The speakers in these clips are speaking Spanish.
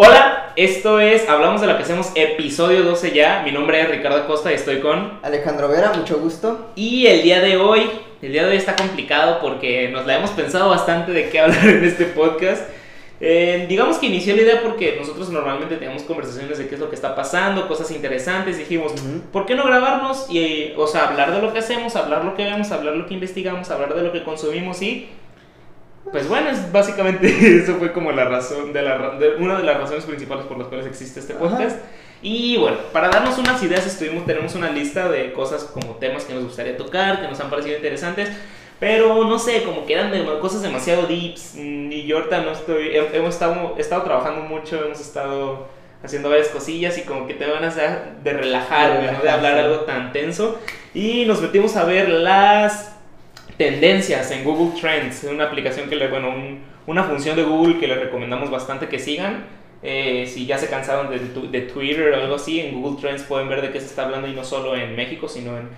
Hola, esto es Hablamos de lo que hacemos, episodio 12 ya. Mi nombre es Ricardo Costa y estoy con Alejandro Vera, mucho gusto. Y el día de hoy, el día de hoy está complicado porque nos la hemos pensado bastante de qué hablar en este podcast. Eh, digamos que inició la idea porque nosotros normalmente tenemos conversaciones de qué es lo que está pasando, cosas interesantes. Dijimos, ¿por qué no grabarnos? Y, o sea, hablar de lo que hacemos, hablar lo que vemos, hablar lo que investigamos, hablar de lo que consumimos y pues bueno, es básicamente eso fue como la razón, de, la, de una de las razones principales por las cuales existe este podcast. Y bueno, para darnos unas ideas, estuvimos, tenemos una lista de cosas como temas que nos gustaría tocar, que nos han parecido interesantes. Pero no sé, como que eran de, cosas demasiado deeps. Mm, y yo ahorita no estoy. Hemos estado, estado trabajando mucho, hemos estado haciendo varias cosillas y como que te van a hacer de relajar, ¿no? de hablar algo tan tenso. Y nos metimos a ver las tendencias en Google Trends, una aplicación que le, bueno, una función de Google que les recomendamos bastante que sigan. Eh, si ya se cansaron de, de, Twitter o algo así, en Google Trends pueden ver de qué se está hablando y no solo en México, sino en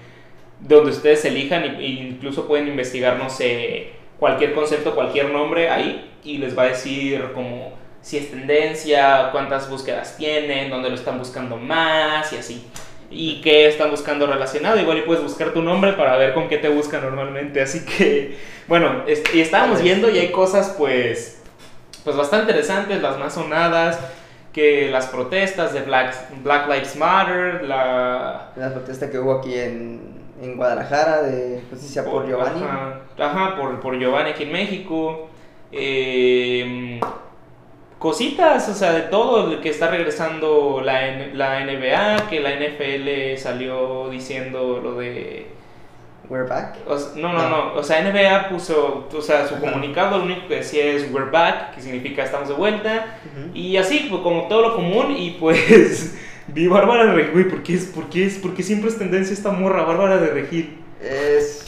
donde ustedes elijan e incluso pueden investigar, no sé, cualquier concepto, cualquier nombre ahí y les va a decir como si es tendencia, cuántas búsquedas tienen, dónde lo están buscando más y así. Y qué están buscando relacionado. Igual y puedes buscar tu nombre para ver con qué te buscan normalmente. Así que, bueno, y estábamos viendo y hay cosas pues, pues bastante interesantes, las más sonadas que las protestas de Black, Black Lives Matter, la... La protesta que hubo aquí en, en Guadalajara de justicia por, Giovanni. Ajá, por, por, Giovanni aquí en México. Eh, cositas, o sea, de todo, que está regresando la, la NBA, que la NFL salió diciendo lo de... We're back. no, no, no, o sea, NBA puso, o sea, su comunicado lo único que decía es we're back, que significa estamos de vuelta, y así, pues, como todo lo común, y pues vi Bárbara de Regil, ¿por qué, es, por, qué es, ¿por qué siempre es tendencia esta morra, Bárbara de Regil? Es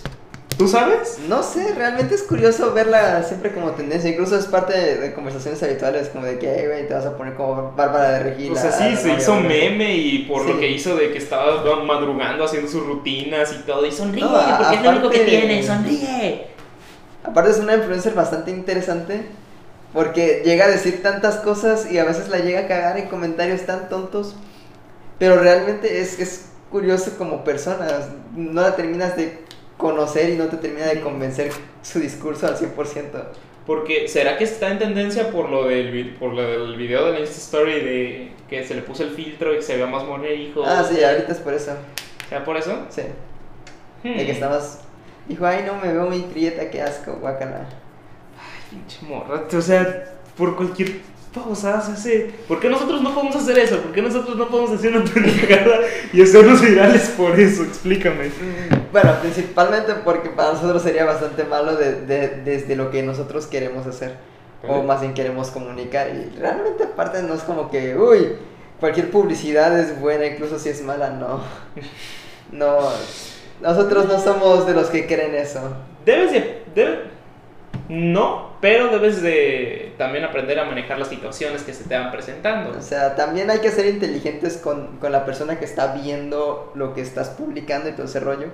¿Tú sabes? No sé, realmente es curioso verla siempre como tendencia. Incluso es parte de, conversaciones habituales, como de que, güey, te vas a poner como Bárbara de Regina. O sea, sí, se hizo meme y por lo que hizo de que estaba madrugando haciendo sus rutinas y todo. Y sonríe, porque es lo único que tiene, sonríe. Aparte es una influencer bastante interesante. Porque llega a decir tantas cosas y a veces la llega a cagar en comentarios tan tontos. Pero realmente es, es curioso como persona. No la terminas de conocer y no te termina de convencer su discurso al 100%. Porque, ¿será que está en tendencia por lo del, por lo del video de la Insta Story de que se le puso el filtro y que se vea más mono hijo? Ah, sí, ahorita es por eso. ¿Será por eso? Sí. De que hmm. estabas... Dijo, ay, no, me veo muy prieta, qué asco, guacala. Ay, pinche morra, o sea, por cualquier pausadas ese. ¿Por qué nosotros no podemos hacer eso? ¿Por qué nosotros no podemos hacer una pendejada y hacernos virales por eso? Explícame. Bueno, principalmente porque para nosotros sería bastante malo de, de, desde lo que nosotros queremos hacer. O más bien queremos comunicar. Y realmente aparte no es como que, uy, cualquier publicidad es buena, incluso si es mala, no. No. Nosotros no somos de los que creen eso. Debes de... No, pero debes de también aprender a manejar las situaciones que se te van presentando. O sea, también hay que ser inteligentes con, con la persona que está viendo lo que estás publicando y todo ese rollo.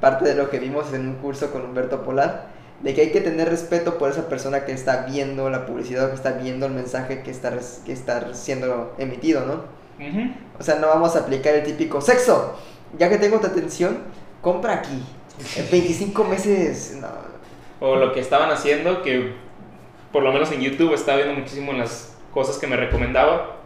Parte de lo que vimos en un curso con Humberto Polar, de que hay que tener respeto por esa persona que está viendo la publicidad o que está viendo el mensaje que está, que está siendo emitido, ¿no? O sea, no vamos a aplicar el típico sexo. Ya que tengo tu atención, compra aquí. En 25 meses, no, o lo que estaban haciendo, que por lo menos en YouTube estaba viendo muchísimo las cosas que me recomendaba.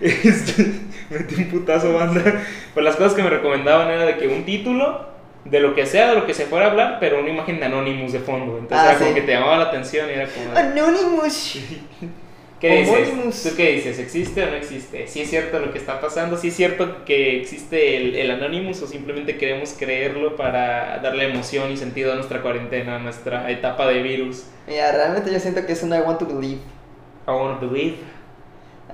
Este, metí un putazo banda. Pues las cosas que me recomendaban era de que un título, de lo que sea, de lo que se fuera a hablar, pero una imagen de Anonymous de fondo. Entonces ah, era como que te llamaba la atención y era como... Anonymous. ¿Qué dices? ¿Tú qué dices? ¿Existe o no existe? ¿Sí es cierto lo que está pasando? ¿Sí es cierto que existe el, el Anonymous o simplemente queremos creerlo para darle emoción y sentido a nuestra cuarentena, a nuestra etapa de virus? Mira, realmente yo siento que es un I want to believe. I want to believe.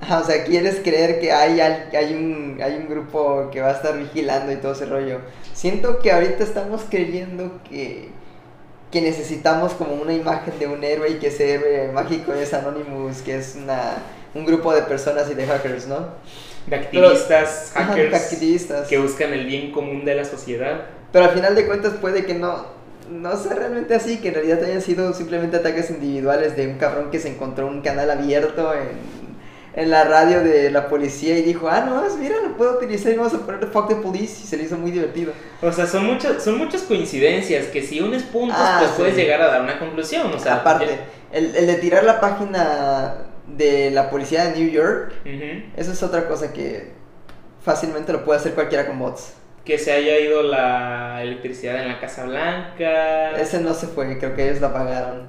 o sea, quieres creer que hay, hay, un, hay un grupo que va a estar vigilando y todo ese rollo. Siento que ahorita estamos creyendo que que necesitamos como una imagen de un héroe y que ese héroe mágico es Anonymous, que es una, un grupo de personas y de hackers, ¿no? De activistas, hackers, activistas. que buscan el bien común de la sociedad. Pero al final de cuentas puede que no, no sea realmente así, que en realidad hayan sido simplemente ataques individuales de un cabrón que se encontró un canal abierto en en la radio de la policía y dijo, ah, no, mira, lo puedo utilizar y vamos a poner fuck the police y se le hizo muy divertido. O sea, son muchas, son muchas coincidencias que si unes puntos, Ah, pues sí. puedes llegar a dar una conclusión. O sea, Aparte, el, el de tirar la página de la policía de New York, eso es otra cosa que fácilmente lo puede hacer cualquiera con bots. Que se haya ido la electricidad en la Casa Blanca. Ese no se fue, creo que ellos lo apagaron.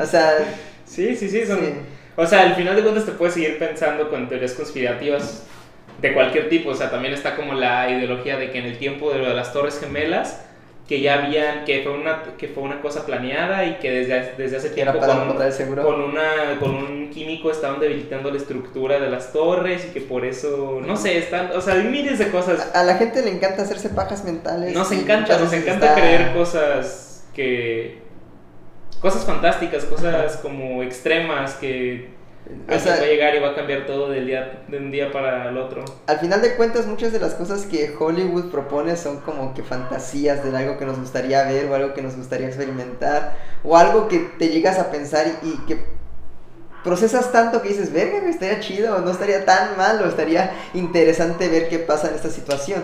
O sea, Sí, sí, sí, son... sí. O sea, al final de cuentas te puedes seguir pensando con teorías conspirativas de cualquier tipo. O sea, también está como la ideología de que en el tiempo de lo de las Torres Gemelas, que ya habían, que fue una, que fue una cosa planeada y que desde, desde hace tiempo con, con, una, con un químico estaban debilitando la estructura de las torres y que por eso, no sé, están, o sea, hay miles de cosas. A, a la gente le encanta hacerse pajas mentales. Nos encanta, nos encanta está- creer cosas que... Cosas fantásticas, cosas como extremas que O sea, va a llegar y va a cambiar todo del día, de un día para el otro. al final de cuentas, muchas de las cosas que Hollywood propone son como que fantasías de algo que nos gustaría ver o algo que nos gustaría experimentar o algo que te llegas a pensar y, que procesas tanto que dices, verga, estaría chido, no estaría tan mal, o estaría interesante ver qué pasa en esta situación.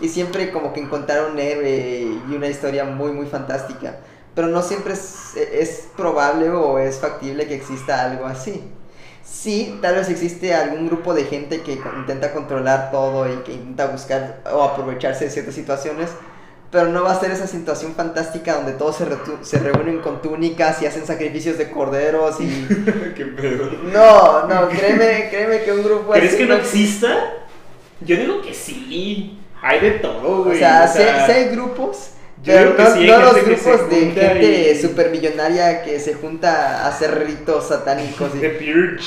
Y siempre como que encontrar un héroe y una historia muy, muy fantástica. Pero no siempre es, es probable o es factible que exista algo así. Sí, tal vez existe algún grupo de gente que intenta controlar todo y que intenta buscar o aprovecharse de ciertas situaciones, pero no va a ser esa situación fantástica donde todos se, se reúnen con túnicas y hacen sacrificios de corderos y... ¿Qué pedo? No, no, créeme, créeme que un grupo ¿Crees así que no exista? Yo digo que sí. Hay de todo, O güey. sea, sí, sí hay grupos, pero no, sí hay no los grupos de gente y- supermillonaria que se junta a hacer ritos satánicos. y- The Purge.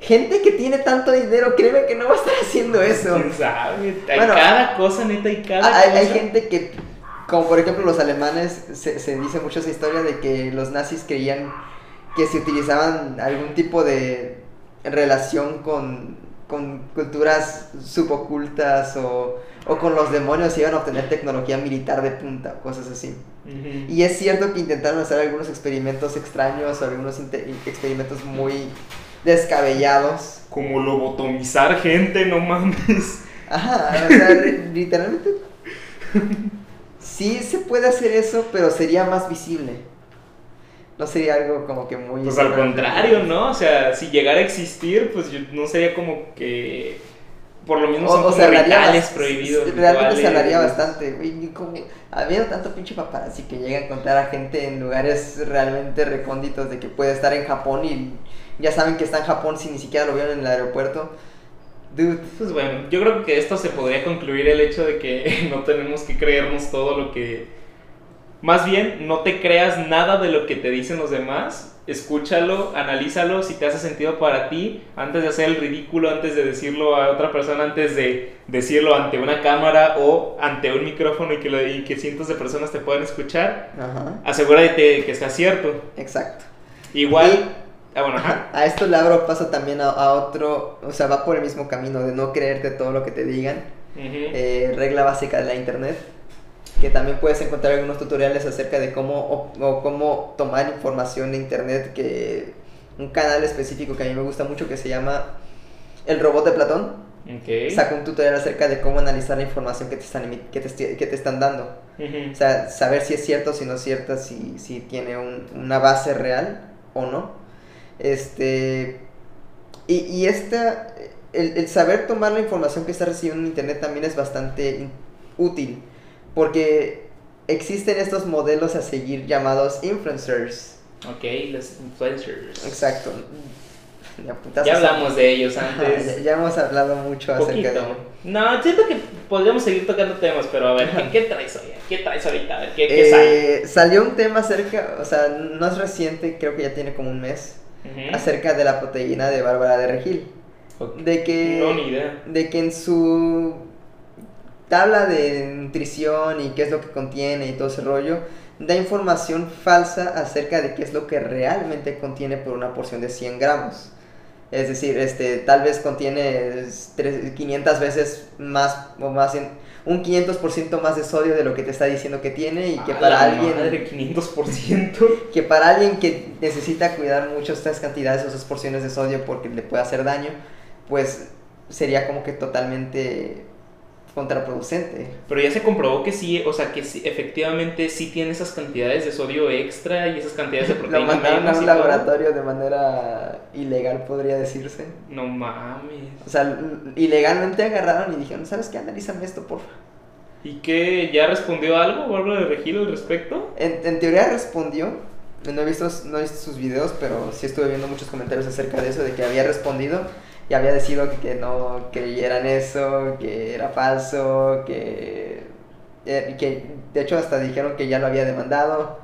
Gente que tiene tanto dinero, créeme que no va a estar haciendo eso. ¿Quién sabe? Hay Bueno, cada cosa, neta, hay cada Hay, hay cosa. gente que, como por ejemplo los alemanes, se, se dice mucho esa historia de que los nazis creían que si utilizaban algún tipo de relación con, con culturas subocultas o, o con los demonios iban a obtener tecnología militar de punta, cosas así. Y es cierto que intentaron hacer algunos experimentos extraños o algunos experimentos muy descabellados. Como lobotomizar gente, no mames. Ajá, o sea, li- literalmente. Sí se puede hacer eso, pero sería más visible. No sería algo como que muy. Pues al contrario, ¿no? O sea, si llegara a existir, pues yo no sería como que. Por lo mismo son O, o como prohibidos. Realmente se hablaría bastante, güey. Como, tanto pinche paparazzi que llega a encontrar a gente en lugares realmente recónditos de que puede estar en Japón y ya saben que está en Japón si ni siquiera lo vieron en el aeropuerto. Dude, Pues bueno, yo creo que esto se podría concluir el hecho de que no tenemos que creernos todo lo que... Más bien, no te creas nada de lo que te dicen los demás. Escúchalo, analízalo, si te hace sentido para ti, antes de hacer el ridículo, antes de decirlo a otra persona, antes de decirlo ante una cámara o ante un micrófono y que, lo- y que cientos de personas te puedan escuchar, ajá, asegúrate de que sea cierto. exacto. Igual... Ah, bueno, ajá. A esto le abro paso también a, a otro, o sea, va por el mismo camino de no creerte todo lo que te digan. Eh, regla básica de la internet, que también puedes encontrar algunos tutoriales acerca de cómo, o, o cómo tomar información de internet, que un canal específico que a mí me gusta mucho que se llama El Robot de Platón, Ok. saca un tutorial acerca de cómo analizar la información que te están, que te, esti- que te están dando. O sea, saber si es cierto, si no es cierta, si, si tiene un- una base real o no. Este. Y, y esta. El, el saber tomar la información que está recibiendo en internet también es bastante útil. Porque existen estos modelos a seguir llamados influencers. Ok, los influencers. Exacto. Ya, hablamos de ellos Ajá, antes. ya, ya hemos hablado mucho acerca de. No, siento que podríamos seguir tocando temas, pero a ver, ¿qué, qué traes hoy? ¿Qué traes ahorita? A ver, ¿qué, qué sale? Eh, salió un tema acerca, o sea, no es reciente, creo que ya tiene como un mes. Acerca de la proteína de Bárbara de Regil. Ok. De que, No, ni idea. de que en su tabla de nutrición y qué es lo que contiene y todo ese rollo, da información falsa acerca de qué es lo que realmente contiene por una porción de 100 gramos. Es decir, este, tal vez contiene tres- 500 veces más o más, en- un 500% más de sodio de lo que te está diciendo que tiene y que para alguien madre, 500%. que para alguien que necesita cuidar mucho estas cantidades o esas porciones de sodio porque le puede hacer daño, pues sería como que totalmente contraproducente. Pero ya se comprobó que sí, o sea, que sí, efectivamente sí tiene esas cantidades de sodio extra y esas cantidades de Lo proteína mandaron a un todo. laboratorio de manera ilegal, podría decirse. No mames. O sea, ilegalmente agarraron y dijeron, ¿sabes qué? Analízame esto, por favor. ¿Y qué? ¿Ya respondió algo Bárbara de Regil al respecto? En, en teoría respondió, no he, visto, no he visto sus videos, pero sí estuve viendo muchos comentarios acerca de eso, de que había respondido y había decidido que, que no creyeran eso, que era falso, que, eh, que de hecho hasta dijeron que ya lo había demandado.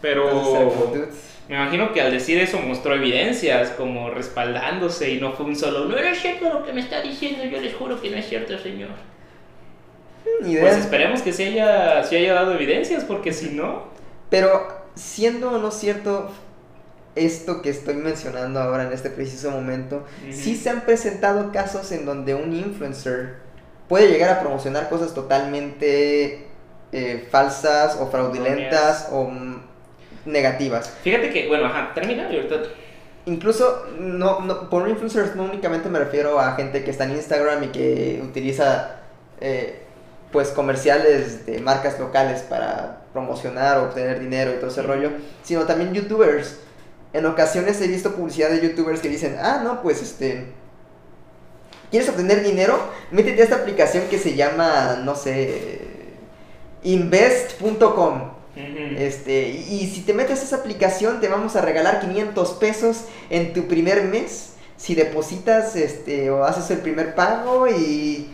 Pero Entonces era me imagino que al decir eso mostró evidencias como respaldándose y no fue un solo, no es cierto lo que me está diciendo, yo les juro que no es cierto, señor. Ni idea. Pues esperemos que sí haya, sí haya dado evidencias, porque si no, Pero siendo o no cierto esto que estoy mencionando ahora en este preciso momento, Ujú. sí se han presentado casos en donde un influencer puede llegar a promocionar cosas totalmente eh, falsas o fraudulentas o negativas. fíjate que, bueno, ajá, termina y ahorita... Incluso, no, no, por influencers no únicamente me refiero a gente que está en Instagram y que utiliza eh, pues comerciales de marcas locales para promocionar o obtener dinero y todo ese rollo, sino también youtubers. En ocasiones he visto publicidad de youtubers que dicen, ah, no, pues este... ¿Quieres obtener dinero? Métete a esta aplicación que se llama, no sé, invest.com. Este, y, y si te metes a esa aplicación, te vamos a regalar 500 pesos en tu primer mes. Si depositas este, o haces el primer pago y,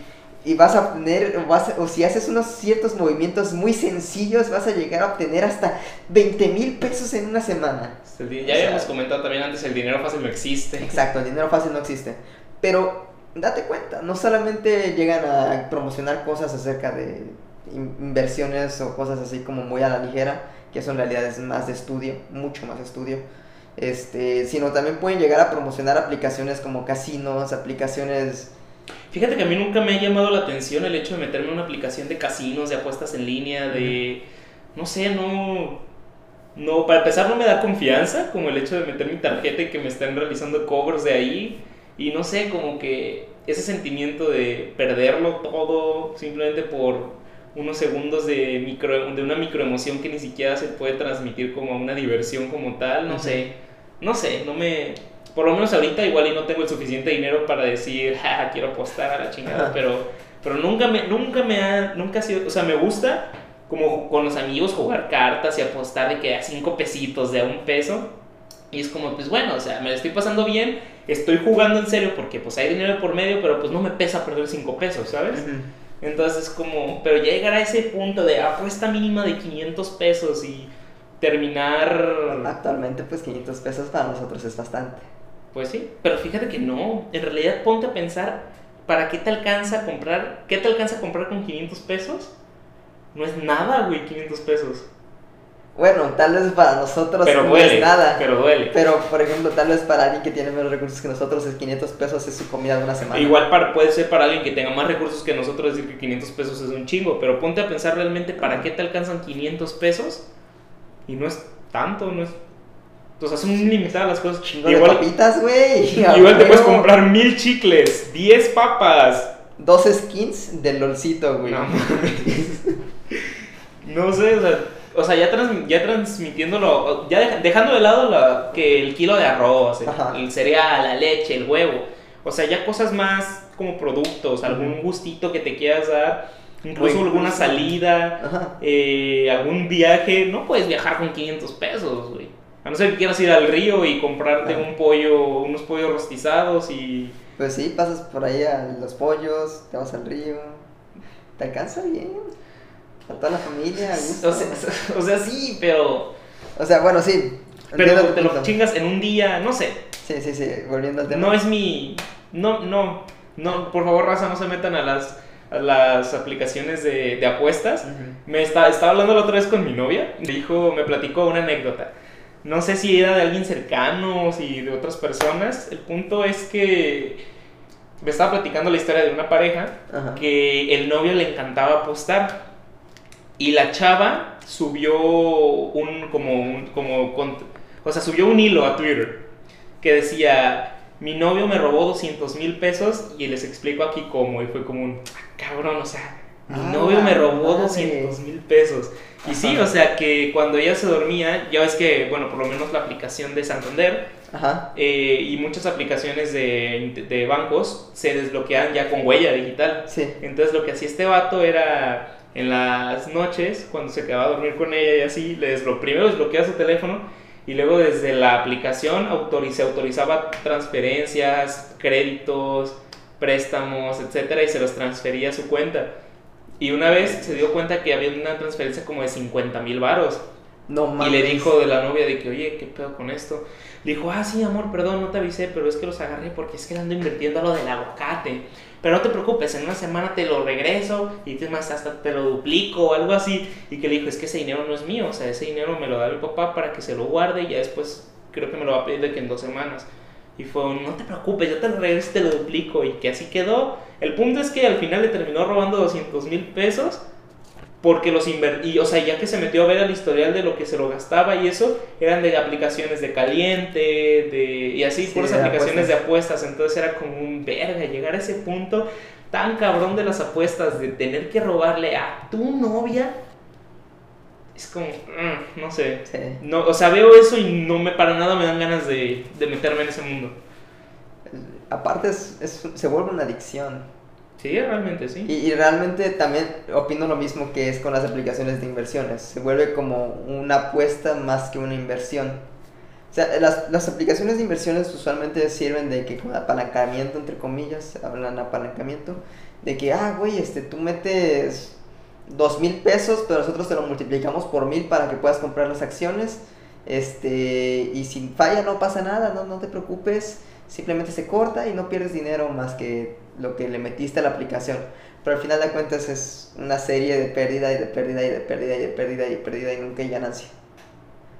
y vas a obtener, o, vas o si haces unos ciertos movimientos muy sencillos, vas a llegar a obtener hasta 20 mil pesos en una semana. O Ya sea- habíamos comentado también antes, el dinero fácil no existe. Exacto, el dinero fácil no existe. Pero date cuenta, no solamente llegan a promocionar cosas acerca de in- inversiones o cosas así como muy a la ligera, que eso en realidad es más de estudio, mucho más estudio. Este, sino también pueden llegar a promocionar aplicaciones como casinos, aplicaciones Fíjate que a mí nunca me ha llamado la atención el hecho de meterme en una aplicación de casinos, de apuestas en línea, de... No sé, no... No, para empezar no me da confianza, como el hecho de meter mi tarjeta y que me estén realizando cobros de ahí. Y no sé, como que ese sentimiento de perderlo todo simplemente por unos segundos de, micro, de una microemoción que ni siquiera se puede transmitir como a una diversión como tal, no sé. No sé, no me... Por lo menos ahorita igual y no tengo el suficiente dinero para decir, ja, quiero apostar a la chingada, pero, pero nunca me, nunca me ha, nunca ha sido, o sea, me gusta como con los amigos jugar cartas y apostar de que a cinco pesitos, de a un peso, y es como, pues bueno, o sea, me la estoy pasando bien, estoy jugando en serio porque pues hay dinero por medio, pero pues no me pesa perder cinco pesos, ¿sabes? Entonces es como, pero llegar a ese punto de apuesta mínima de 500 pesos y terminar... Actualmente pues 500 pesos para nosotros es bastante. Pues sí, pero fíjate que no. En realidad ponte a pensar, ¿para qué te alcanza a comprar? ¿Qué te alcanza a comprar con 500 pesos? No es nada, güey, 500 pesos. Bueno, tal vez para nosotros Pero no duele, es nada. pero duele. Pero, por ejemplo, tal vez para alguien que tiene menos recursos que nosotros, es 500 pesos es su comida de una semana. Igual para, puede ser para alguien que tenga más recursos que nosotros decir que 500 pesos es un chingo, pero ponte a pensar realmente para qué te alcanzan 500 pesos y no es tanto, no es... O sea, son limitadas las cosas. Chingo de Igual, papitas, güey. igual te puedes comprar mil chicles, 10 papas, Dos skins del LOLcito, güey. No mames. No sé, o sea, o sea, ya, trans- ya transmitiéndolo, ya deja- dejando de lado la- que el kilo de arroz, el, cereal, la leche, el huevo, o sea, ya cosas más como productos, algún gustito que te quieras dar, incluso alguna salida, Ajá. eh, algún viaje, no puedes viajar con 500 pesos, güey. A no ser que quieras ir al río y comprarte un pollo, unos pollos rostizados y... Pues sí, pasas por ahí a los pollos, te vas al río. Te alcanza bien. A toda la familia, a gusto. O sea, o sea, sí, pero... O sea, bueno, sí. Pero te lo punto. chingas en un día, no sé. Sí, sí, sí, volviendo al tema. No es mi. No, no. No, por favor, raza, no se metan a las, a las aplicaciones de, de apuestas. Me está, estaba hablando la otra vez con mi novia. Me dijo, me platicó una anécdota. No sé si era de alguien cercano o si de otras personas. El punto es que me estaba platicando la historia de una pareja Ajá. que el novio le encantaba apostar y la chava subió un como un como con- o sea subió un hilo a Twitter que decía mi novio me robó 200 mil pesos y les explico aquí cómo y fue como un "Ah, cabrón o sea mi Ah, novio me robó madre. 200 mil pesos y sí o sea que cuando ella se dormía ya ves que bueno por lo menos la aplicación de Santander Ajá. eh, y muchas aplicaciones de, de bancos se desbloquean ya con huella digital Sí. entonces lo que hacía este vato era en las noches, cuando se quedaba a dormir con ella y así, le desblo- primero desbloqueaba su teléfono y luego desde la aplicación autoriz- se autorizaba transferencias, créditos, préstamos, etcétera, y se los transfería a su cuenta. Y una vez se dio cuenta que había una transferencia como de 50 mil varos. No Y mames. le dijo de la novia de que, oye, ¿qué pedo con esto? Le dijo, ah, sí, amor, perdón, no te avisé, pero es que los agarré porque es que ando invirtiendo a lo del aguacate. Pero no te preocupes, en una semana te lo regreso y más, hasta te lo duplico o algo así. Y que le dijo, es que ese dinero no es mío, o sea, ese dinero me lo da mi papá para que se lo guarde y ya después creo que me lo va a pedir de que en dos semanas. Y fue un, no te preocupes, yo te lo regreso y te lo duplico. Y que así quedó. El punto es que al final le terminó robando 200 mil pesos porque los invertí, o sea, ya que se metió a ver el historial de lo que se lo gastaba y eso, eran de aplicaciones de caliente, de, y así, Sí, puras aplicaciones de apuestas, entonces era como un verga, llegar a ese punto tan cabrón de las apuestas, de tener que robarle a tu novia, es como, mm, no sé, Sí. no, o sea, veo eso y no me, para nada me dan ganas de, de meterme en ese mundo. Aparte, es, es- se vuelve una adicción. Sí, realmente sí. Y, y realmente también opino lo mismo que es con las aplicaciones de inversiones. Se vuelve como una apuesta más que una inversión. O sea, las, las aplicaciones de inversiones usualmente sirven de que apalancamiento, entre comillas, hablan apalancamiento, de que, ah, güey, este, tú metes dos mil pesos, pero nosotros te lo multiplicamos por mil para que puedas comprar las acciones. Este, y si falla no pasa nada, no, no te preocupes, simplemente se corta y no pierdes dinero más que lo que le metiste a la aplicación. Pero al final de cuentas es una serie de pérdida y de pérdida y de pérdida y de pérdida y de pérdida y nunca hay ganancia.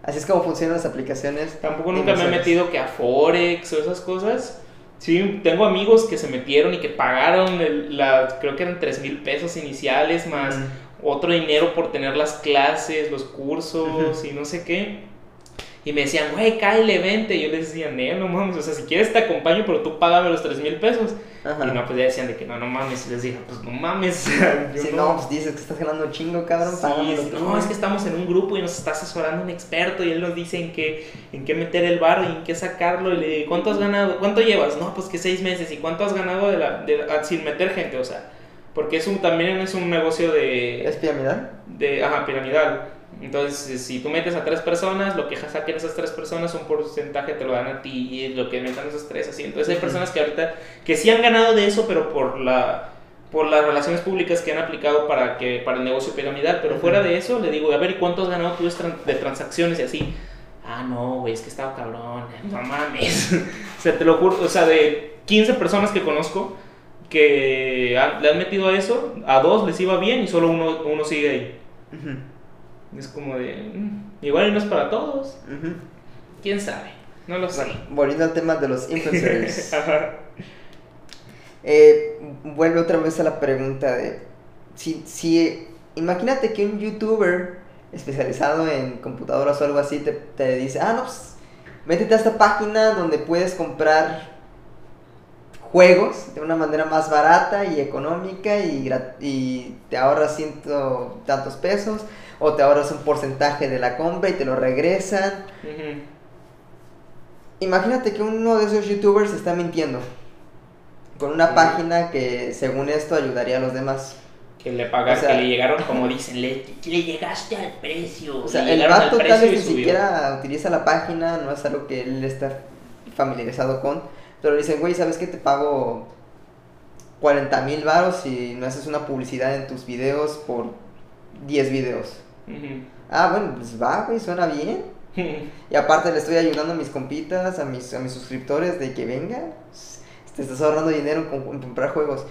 Así es como funcionan las aplicaciones. Tampoco nunca me he metido que a Forex o esas cosas. Sí, tengo amigos que se metieron y que pagaron, el- la, creo que eran 3 mil pesos iniciales más Mm. Otro dinero por tener las clases, los cursos y no sé qué. Y me decían, güey, cáele, vente. Y yo les decía, no, no mames, o sea, si quieres te acompaño, pero tú págame los 3 mil pesos. Ajá. Y no, pues ya decían de que no, no mames. Y les dije, pues no mames. yo Si no. no, pues dices que estás ganando chingo, cabrón. Sí, no, es que estamos en un grupo y nos está asesorando un experto y él nos dice en qué, en qué meter el bar y en qué sacarlo. Y le digo, ¿cuánto has ganado? ¿Cuánto llevas? No, pues que seis meses. ¿Y cuánto has ganado de la, de la- sin meter gente? O sea, porque es un, también es un negocio de, ¿Es piramidal? de ajá, piramidal. Entonces, si tú metes a tres personas, lo que saquen esas tres personas, un porcentaje te lo dan a ti y lo que metan esas tres, así. Entonces, hay personas que ahorita que sí han ganado de eso, pero por la por las relaciones públicas que han aplicado para que para el negocio piramidal, pero Ujú. fuera de eso, le digo, a ver, ¿y cuánto has ganado tú de transacciones y así? Ah, no, güey, es que estaba cabrón, no mames. o sea, te lo juro, o sea, de 15 personas que conozco que han- le han metido a eso, a dos les iba bien y solo uno, uno sigue ahí. Ujú, Es como de. mm, igual no es para todos. ¿Quién sabe? No lo sé. Bueno, volviendo al tema de los influencers. Ajá. Eh, vuelve otra vez a la pregunta de si, si imagínate que un youtuber especializado en computadoras o algo así te, te dice, ah, no, pues métete a esta página donde puedes comprar juegos de una manera más barata y económica y, te ahorras ciento tantos pesos o te ahorras un porcentaje de la compra y te lo regresan. Imagínate que uno de esos youtubers está mintiendo con una página que según esto ayudaría a los demás. Que le pagan, O sea- que le llegaron, como dicen, le, le llegaste al precio. O sea, le el vato tal vez ni siquiera utiliza la página, no es algo que él está familiarizado con, pero le dicen, güey, ¿sabes qué? Te pago 40 mil varos si no haces una publicidad en tus videos por 10 videos. Ah, bueno, pues va, güey, suena bien. Y aparte le estoy ayudando a mis compitas, a mis, a mis suscriptores de que venga. Te estás ahorrando dinero en comprar juegos.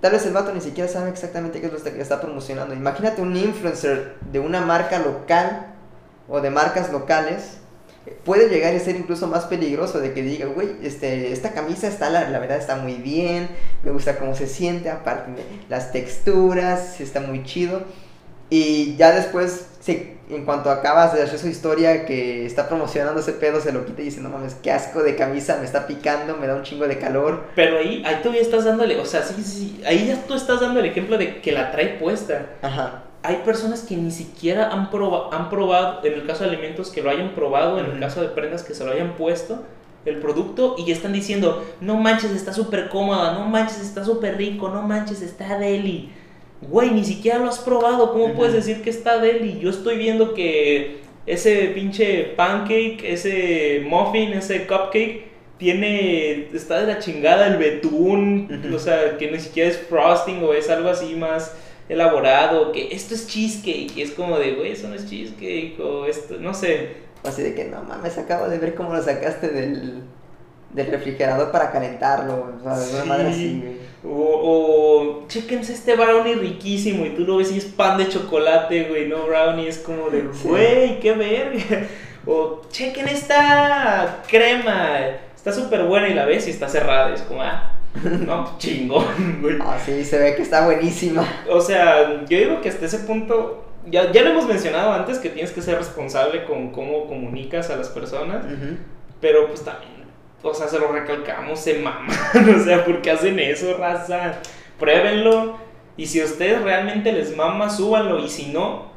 Tal vez el vato ni siquiera sabe exactamente qué es lo que está promocionando. Imagínate un influencer de una marca local o de marcas locales puede llegar a ser incluso más peligroso de que diga, güey, este, esta camisa está, la, la verdad está muy bien, me gusta cómo se siente, aparte las texturas, está muy chido. Y ya después, se- en cuanto acabas de hacer su historia que está promocionando ese pedo, se lo quita y dice, no mames, qué asco de camisa, me está picando, me da un chingo de calor. Pero ahí, ahí todavía estás dándole, o sea, sí, sí, sí, ahí ya tú estás dando el ejemplo de que la trae puesta. Ajá. Hay personas que ni siquiera han, proba- han probado, en el caso de alimentos, que lo hayan probado, en el caso de prendas que se lo hayan puesto, el producto, y están diciendo, no manches, está súper cómoda, no manches, está súper rico, no manches, está deli. Güey, ni siquiera lo has probado, ¿cómo puedes decir que está deli? Yo estoy viendo que ese pinche pancake, ese muffin, ese cupcake, tiene, está de la chingada el betún, o sea, que ni siquiera es frosting o es algo así más elaborado, que esto es cheesecake, y es como de, güey, eso no es cheesecake, o esto, no sé. Así de que, no mames, acabo de ver cómo lo sacaste del, del refrigerador para calentarlo. O sea, de una Sí. madre así, güey. O, o, chéquense este brownie riquísimo, y tú lo ves y es pan de chocolate, güey, no brownie, es como de, Sí. güey, qué verga. O, chequen esta crema, está súper buena y la ves y está cerrada, es como, ah, no, chingón, güey. Ah, sí, se ve que está buenísima. O sea, yo digo que hasta ese punto, ya, ya lo hemos mencionado antes, que tienes que ser responsable con cómo comunicas a las personas, pero pues también, o sea, se lo recalcamos, se maman, o sea, ¿por qué hacen eso, raza? Pruébenlo, y si a ustedes realmente les mama, súbanlo, y si no,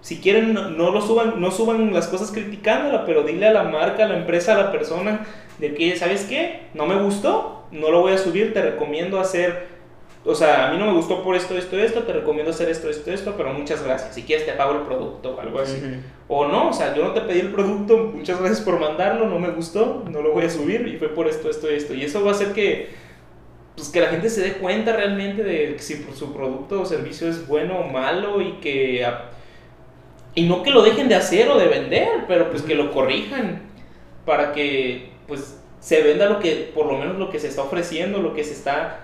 si quieren, no, no lo suban, no suban las cosas criticándola, pero dile a la marca, a la empresa, a la persona, de que, ¿sabes qué? No me gustó, no lo voy a subir, te recomiendo hacer o sea, a mí no me gustó por esto, esto, esto, te recomiendo hacer esto, esto, esto, pero muchas gracias. Si quieres te pago el producto o algo así. O no, o sea, yo no te pedí el producto, muchas gracias por mandarlo, no me gustó, no lo voy a subir y fue por esto, esto, esto. Y eso va a hacer que, pues, que la gente se dé cuenta realmente de si su producto o servicio es bueno o malo y que... Y no que lo dejen de hacer o de vender, pero pues que lo corrijan para que pues se venda lo que, por lo menos lo que se está ofreciendo, lo que se está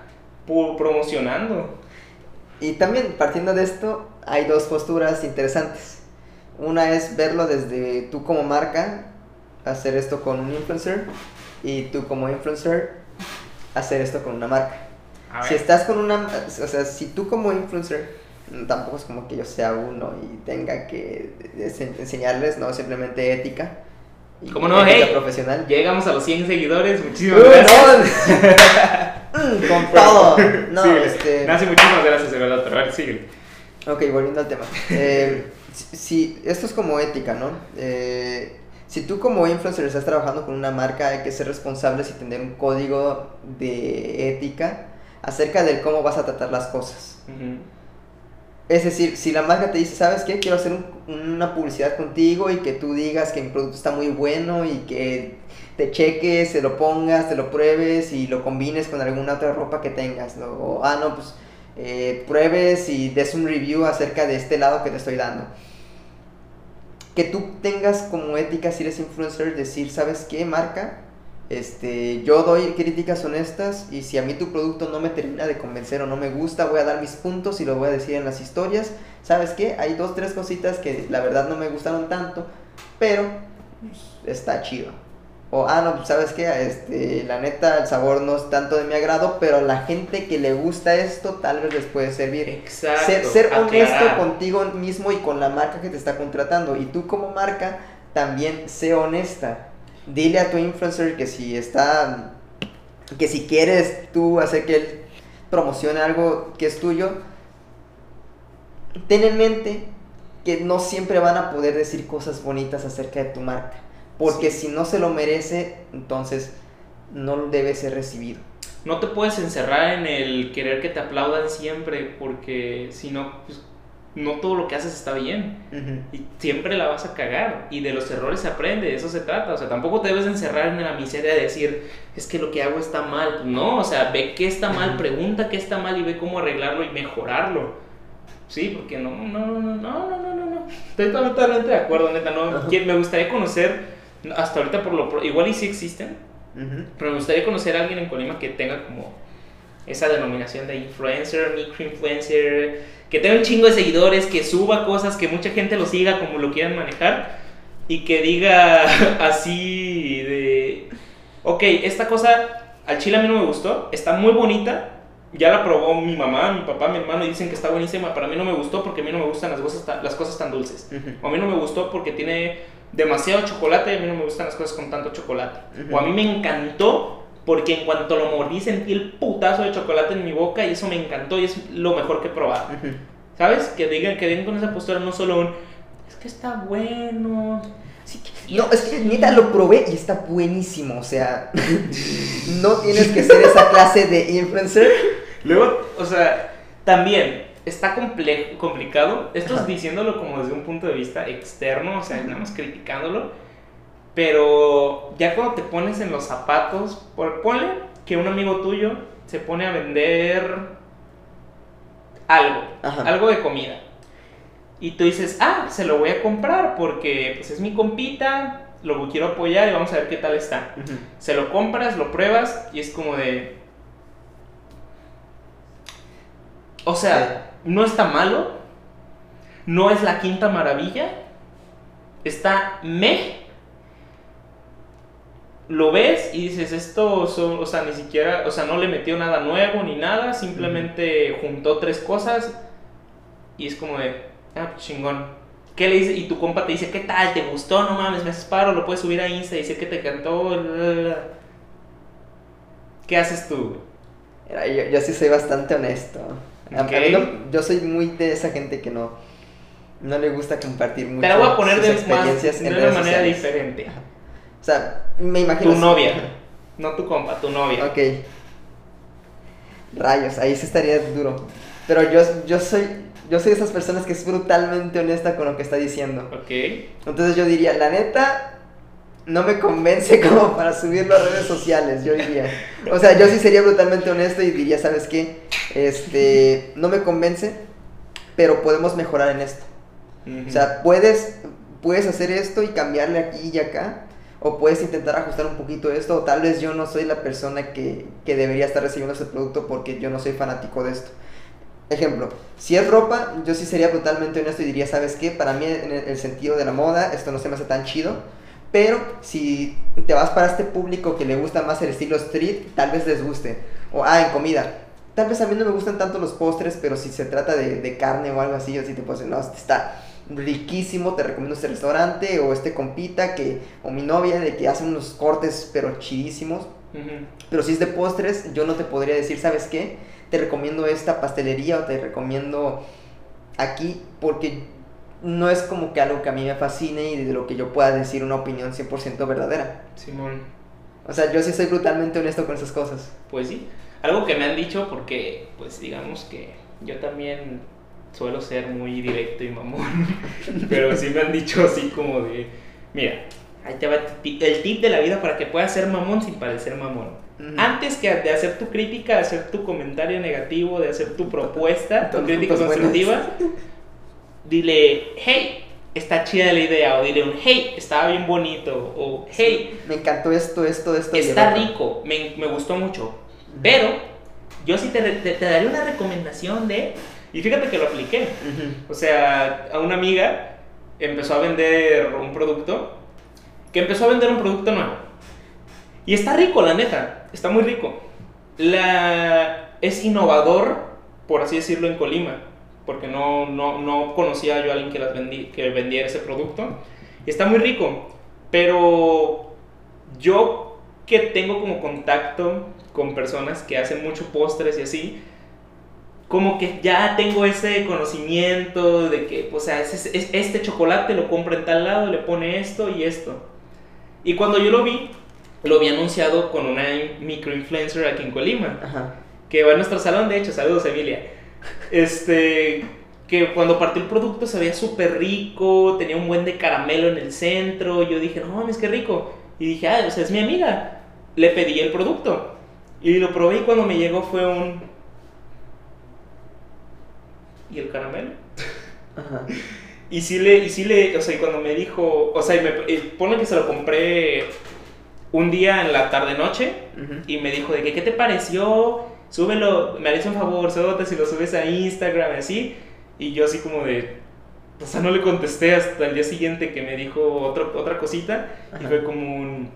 promocionando. Y también, partiendo de esto, hay dos posturas interesantes. Una es verlo desde tú como marca, hacer esto con un influencer, y tú como influencer, hacer esto con una marca. A Si estás con una, o sea, si tú como influencer, tampoco es como que yo sea uno y tenga que ense- enseñarles, no, simplemente ética. y ¿Cómo no? Ética Hey, profesional. Llegamos a los 100 seguidores, muchísimas ¡Uh, gracias. no! Mm, con todo. No, Sí, este... Nancy, muchísimas gracias, de verdad, pero a ver, sigue. Ok, volviendo al tema. Eh, si, esto es como ética, ¿no? Eh, si tú como influencer estás trabajando con una marca, hay que ser responsables y tener un código de ética acerca de cómo vas a tratar las cosas. Ujú. Es decir, si la marca te dice, ¿sabes qué? Quiero hacer un- una publicidad contigo y que tú digas que mi producto está muy bueno y que te cheques, se lo pongas, te lo pruebes y lo combines con alguna otra ropa que tengas, ¿no? O, ah, no, pues eh, pruebes y des un review acerca de este lado que te estoy dando. Que tú tengas como ética, si eres influencer, decir, ¿sabes qué, marca? Este, yo doy críticas honestas y si a mí tu producto no me termina de convencer o no me gusta, voy a dar mis puntos y lo voy a decir en las historias. ¿Sabes qué? Hay dos, tres cositas que la verdad no me gustaron tanto, pero está chido. O, ah, no, pues, ¿sabes qué? Este, la neta, el sabor no es tanto de mi agrado, pero a la gente que le gusta esto tal vez les puede servir. Exacto. Ser, ser honesto contigo mismo y con la marca que te está contratando. Y tú como marca también sé honesta. Dile a tu influencer que si está, que si quieres tú hacer que él promocione algo que es tuyo, ten en mente que no siempre van a poder decir cosas bonitas acerca de tu marca. Porque si no se lo merece, entonces no debe ser recibido. No te puedes encerrar en el querer que te aplaudan siempre, porque si no, pues, no todo lo que haces está bien. Ujú. Y siempre la vas a cagar. Y de los errores se aprende, de eso se trata. O sea, tampoco te debes encerrar en la miseria de decir, es que lo que hago está mal. No, o sea, ve qué está mal, Ujú. pregunta qué está mal y ve cómo arreglarlo y mejorarlo. Sí, porque no, no, no, no, no, no, no, no. Estoy totalmente de acuerdo, neta. No, Ajá. Que- me gustaría conocer, hasta ahorita por lo... Igual y sí existen, pero me gustaría conocer a alguien en Colima que tenga como esa denominación de influencer, microinfluencer, que tenga un chingo de seguidores, que suba cosas, que mucha gente lo siga como lo quieran manejar. y que diga así de, ok, esta cosa al chile a mí no me gustó, está muy bonita, ya la probó mi mamá, mi papá, mi hermano y dicen que está buenísima, pero a mí no me gustó porque a mí no me gustan las cosas tan, las cosas tan dulces. O a mí no me gustó porque tiene demasiado chocolate y a mí no me gustan las cosas con tanto chocolate. O a mí me encantó porque en cuanto lo mordí sentí el putazo de chocolate en mi boca y eso me encantó y es lo mejor que he probado. ¿Sabes? Que digan, que den con esa postura no solo un, es que está bueno. no, es que neta lo probé y está buenísimo, o sea, no tienes que ser esa clase de influencer. Luego, o sea, también está complicado, esto es diciéndolo como desde un punto de vista externo, o sea, nada más criticándolo, pero ya cuando te pones en los zapatos, por, ponle que un amigo tuyo se pone a vender algo, algo de comida. Y tú dices, ah, se lo voy a comprar porque pues, es mi compita, lo quiero apoyar y vamos a ver qué tal está. Se lo compras, lo pruebas y es como de... O sea, no está malo, no es la quinta maravilla, está me. Lo ves y dices, esto, o sea, ni siquiera, o sea, no le metió nada nuevo ni nada, simplemente juntó tres cosas y es como de, ah, pues chingón. ¿Qué le dice? Y tu compa te dice, ¿qué tal? ¿Te gustó? No mames, me haces paro, lo puedes subir a Insta y decir que te cantó. ¿Qué haces tú? Yo, yo sí soy bastante honesto yo soy muy de esa gente que no, no le gusta compartir mucho Te la voy a poner de, experiencias de una manera diferente. Sea, me imagino. Tu novia, no tu compa, tu novia. Ok. Rayos, ahí sí estaría duro. Pero yo, yo soy yo soy de esas personas que es brutalmente honesta con lo que está diciendo. Ok. Entonces yo diría, la neta, no me convence como para subirlo a redes sociales, yo diría. O sea, yo sí sería brutalmente honesto y diría, ¿sabes qué? Este, no me convence, pero podemos mejorar en esto. O sea, puedes, puedes hacer esto y cambiarle aquí y acá, o puedes intentar ajustar un poquito esto, o tal vez yo no soy la persona que, que debería estar recibiendo ese producto porque yo no soy fanático de esto. Ejemplo, si es ropa, yo sí sería brutalmente honesto y diría, ¿sabes qué? Para mí, en el sentido de la moda, esto no se me hace tan chido pero si te vas para este público que le gusta más el estilo street, tal vez les guste. O, ah, en comida. Tal vez a mí no me gustan tanto los postres, pero si se trata de, carne o algo así, yo sí te puedo decir, no, este está riquísimo, te recomiendo este restaurante o este compita que, o mi novia de que hace unos cortes pero chidísimos. Pero si es de postres, yo no te podría decir, ¿sabes qué? Te recomiendo esta pastelería o te recomiendo aquí porque no es como que algo que a mí me fascine y de lo que yo pueda decir una opinión 100% verdadera. Simón. O sea, yo sí soy brutalmente honesto con esas cosas. Pues sí. Algo que me han dicho porque, pues digamos que yo también suelo ser muy directo y mamón. pero sí me han dicho así como de, mira, ahí te va el tip de la vida para que puedas ser mamón sin parecer mamón. Antes que de hacer tu crítica, de hacer tu comentario negativo, de hacer tu propuesta, tu crítica constructiva, dile, hey, está chida la idea, o dile un, hey, estaba bien bonito, o hey, me encantó esto, esto, esto. Está rico, me, me, gustó mucho, pero yo sí te, te, daría una recomendación de, y fíjate que lo apliqué, o sea, a una amiga empezó a vender un producto, que empezó a vender un producto nuevo, y está rico, la neta, está muy rico. La, es innovador, por así decirlo, en Colima porque no, no, no conocía yo a alguien que, las vendí, que vendiera ese producto. está muy rico, pero yo que tengo como contacto con personas que hacen mucho postres y así, como que ya tengo ese conocimiento de que, o sea, es, este chocolate lo compra en tal lado, le pone esto y esto. Y cuando yo lo vi, lo vi anunciado con una microinfluencer aquí en Colima, que va a nuestro salón, de hecho, saludos Emilia. Este, que cuando partió el producto se veía súper rico, tenía un buen de caramelo en el centro. Yo dije, no mames, qué rico. Y dije, ah, o sea, es mi amiga. Le pedí el producto. Y lo probé y cuando me llegó fue un... ¿Y el caramelo? Ajá. Y sí le, y sí le, o sea, y cuando me dijo, o sea, me, pone que se lo compré un día en la tarde-noche y me dijo de que, ¿qué te pareció? súbelo, me harías un favor, sóbate si lo subes a Instagram, así. Y yo así como de, o sea, no le contesté hasta el día siguiente que me dijo otro, otra cosita y Ajá. fue como un,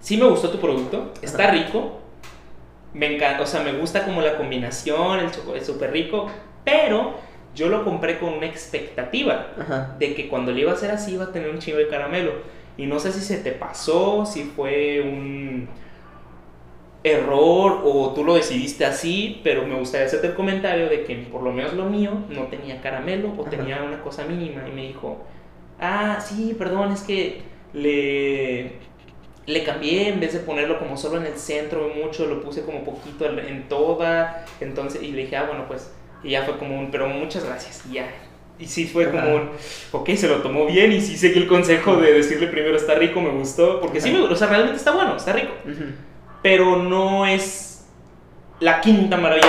sí me gustó tu producto, está Ajá. rico, me encanta, o sea, me gusta como la combinación, el chocolate es súper rico, pero yo lo compré con una expectativa Ajá. de que cuando le iba a hacer así iba a tener un chingo de caramelo. Y no sé si se te pasó, si fue un error o tú lo decidiste así, pero me gustaría hacerte el comentario de que por lo menos lo mío no tenía caramelo o Ajá. tenía una cosa mínima. Y me dijo, ah, sí, perdón, es que le, le cambié en vez de ponerlo como solo en el centro mucho, lo puse como poquito en toda. Entonces, y le dije, ah, bueno, pues, y ya fue como un, pero muchas gracias, y ya. Y sí fue Ajá. como un, ok, se lo tomó bien y sí seguí el consejo de decirle primero está rico, me gustó, porque sí, me, o sea, realmente está bueno, está rico, pero no es la quinta maravilla,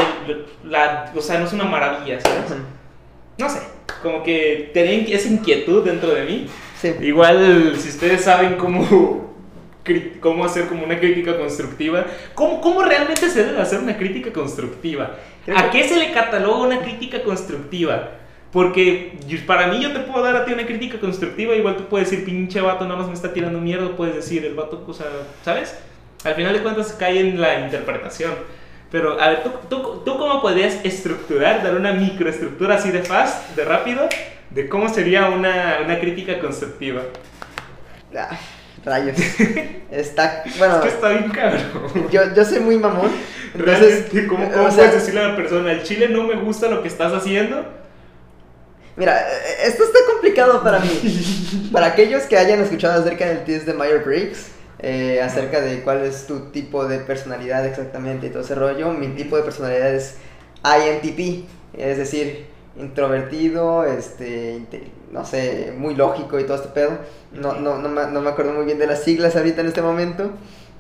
la, o sea, no es una maravilla, ¿sabes? No sé, como que tenía esa inquietud dentro de mí. Sí. Igual, si ustedes saben cómo, cómo hacer como una crítica constructiva, ¿cómo, cómo realmente se debe hacer una crítica constructiva? ¿A qué se le cataloga una crítica constructiva? Porque para mí yo te puedo dar a ti una crítica constructiva, igual tú puedes decir, pinche vato, nada más me está tirando mierda, puedes decir, el vato, o sea, ¿sabes? Al final de cuentas cae en la interpretación. Pero, a ver, ¿tú, tú, tú cómo podrías estructurar, dar una microestructura así de fast, de rápido, de cómo sería una, una crítica constructiva? Ah, rayos. Está. Bueno, Es que está bien cabrón. yo, yo soy muy mamón. Entonces, Realmente, ¿cómo, o cómo sea, puedes decirle a la persona, al chile no me gusta lo que estás haciendo? Mira, eh, esto está complicado para mí. Para aquellos que hayan escuchado acerca del test de Myers-Briggs, eh, acerca de cuál es tu tipo de personalidad exactamente y todo ese rollo, mi tipo de personalidad es INTP, es decir, introvertido, este, no sé, muy lógico y todo este pedo. No, no, no, me, no me acuerdo muy bien de las siglas ahorita en este momento,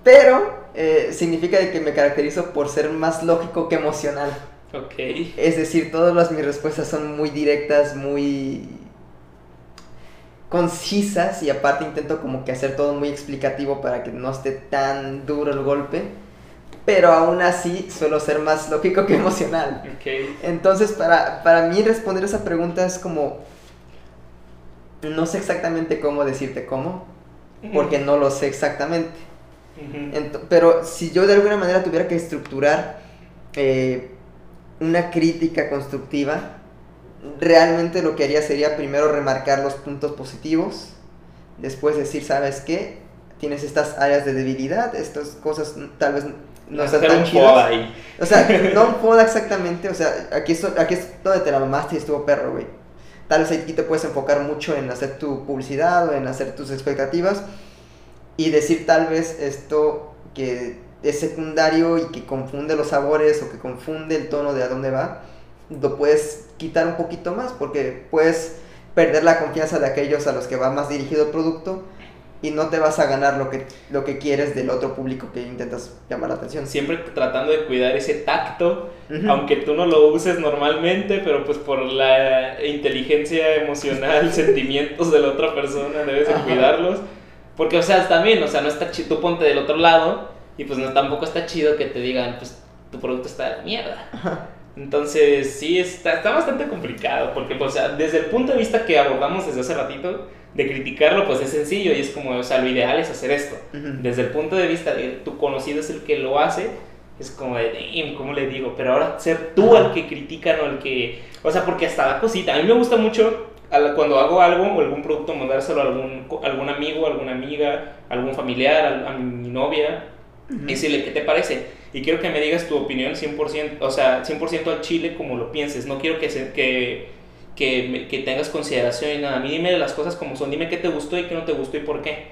pero eh, significa de que me caracterizo por ser más lógico que emocional. Ok. Es decir, todas las, mis respuestas son muy directas, muy concisas y aparte intento como que hacer todo muy explicativo para que no esté tan duro el golpe. Pero aún así suelo ser más lógico que emocional. Entonces para, para mí responder esa pregunta es como... No sé exactamente cómo decirte cómo, porque no lo sé exactamente. Pero si yo de alguna manera tuviera que estructurar eh, una crítica constructiva, realmente lo que haría sería primero remarcar los puntos positivos, después decir, ¿sabes qué? Tienes estas áreas de debilidad, estas cosas tal vez no están tan foda ahí. O sea, no un foda exactamente, o sea, aquí es, aquí es donde te la mamaste y estuvo perro, güey. Tal vez aquí te puedes enfocar mucho en hacer tu publicidad o en hacer tus expectativas y decir tal vez esto que es secundario y que confunde los sabores o que confunde el tono de a dónde va, lo puedes quitar un poquito más porque puedes perder la confianza de aquellos a los que va más dirigido el producto y no te vas a ganar lo que, lo que quieres del otro público que intentas llamar la atención. Siempre tratando de cuidar ese tacto, Ujú. aunque tú no lo uses normalmente, pero pues por la inteligencia emocional, sentimientos de la otra persona, debes de Ajá. cuidarlos. Porque, o sea, también, o sea, no está chido, tú ponte del otro lado y pues no, tampoco está chido que te digan, pues tu producto está de la mierda. Entonces, sí, está, está bastante complicado, porque, pues, o sea, desde el punto de vista que abordamos desde hace ratito, de criticarlo, pues es sencillo y es como, o sea, lo ideal es hacer esto. Desde el punto de vista de tu conocido es el que lo hace, es como de, "Damn, ¿cómo le digo? Pero ahora ser tú Ajá. el que critican o el que... O sea, porque hasta da cosita. A mí me gusta mucho cuando hago algo o algún producto mandárselo a algún, algún amigo, alguna amiga, algún familiar, a, a mi novia, y decirle, ¿qué te parece? Y quiero que me digas tu opinión 100%, o sea, 100% al chile como lo pienses. No quiero que, se, que, que, que tengas consideración y nada. A mí dime las cosas como son. Dime qué te gustó y qué no te gustó y por qué.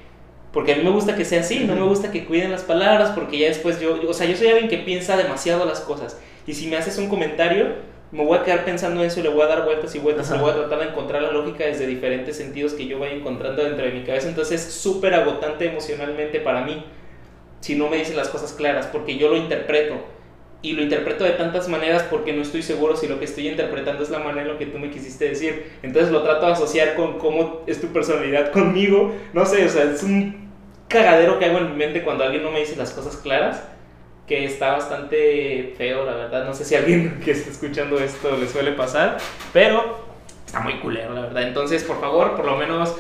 Porque a mí me gusta que sea así, no me gusta que cuiden las palabras, porque ya después yo, o sea, yo soy alguien que piensa demasiado las cosas. Y si me haces un comentario, me voy a quedar pensando en eso y le voy a dar vueltas y vueltas. y voy a tratar de encontrar la lógica desde diferentes sentidos que yo vaya encontrando dentro de mi cabeza. Entonces es súper agotante emocionalmente para mí si no me dicen las cosas claras, porque yo lo interpreto. Y lo interpreto de tantas maneras porque no estoy seguro si lo que estoy interpretando es la manera en la que tú me quisiste decir. Entonces lo trato de asociar con cómo es tu personalidad conmigo. No sé, o sea, es un cagadero que hago en mi mente cuando alguien no me dice las cosas claras. Que está bastante feo, la verdad. No sé si alguien que está escuchando esto le suele pasar. Pero está muy culero, la verdad. Entonces, por favor, por lo menos.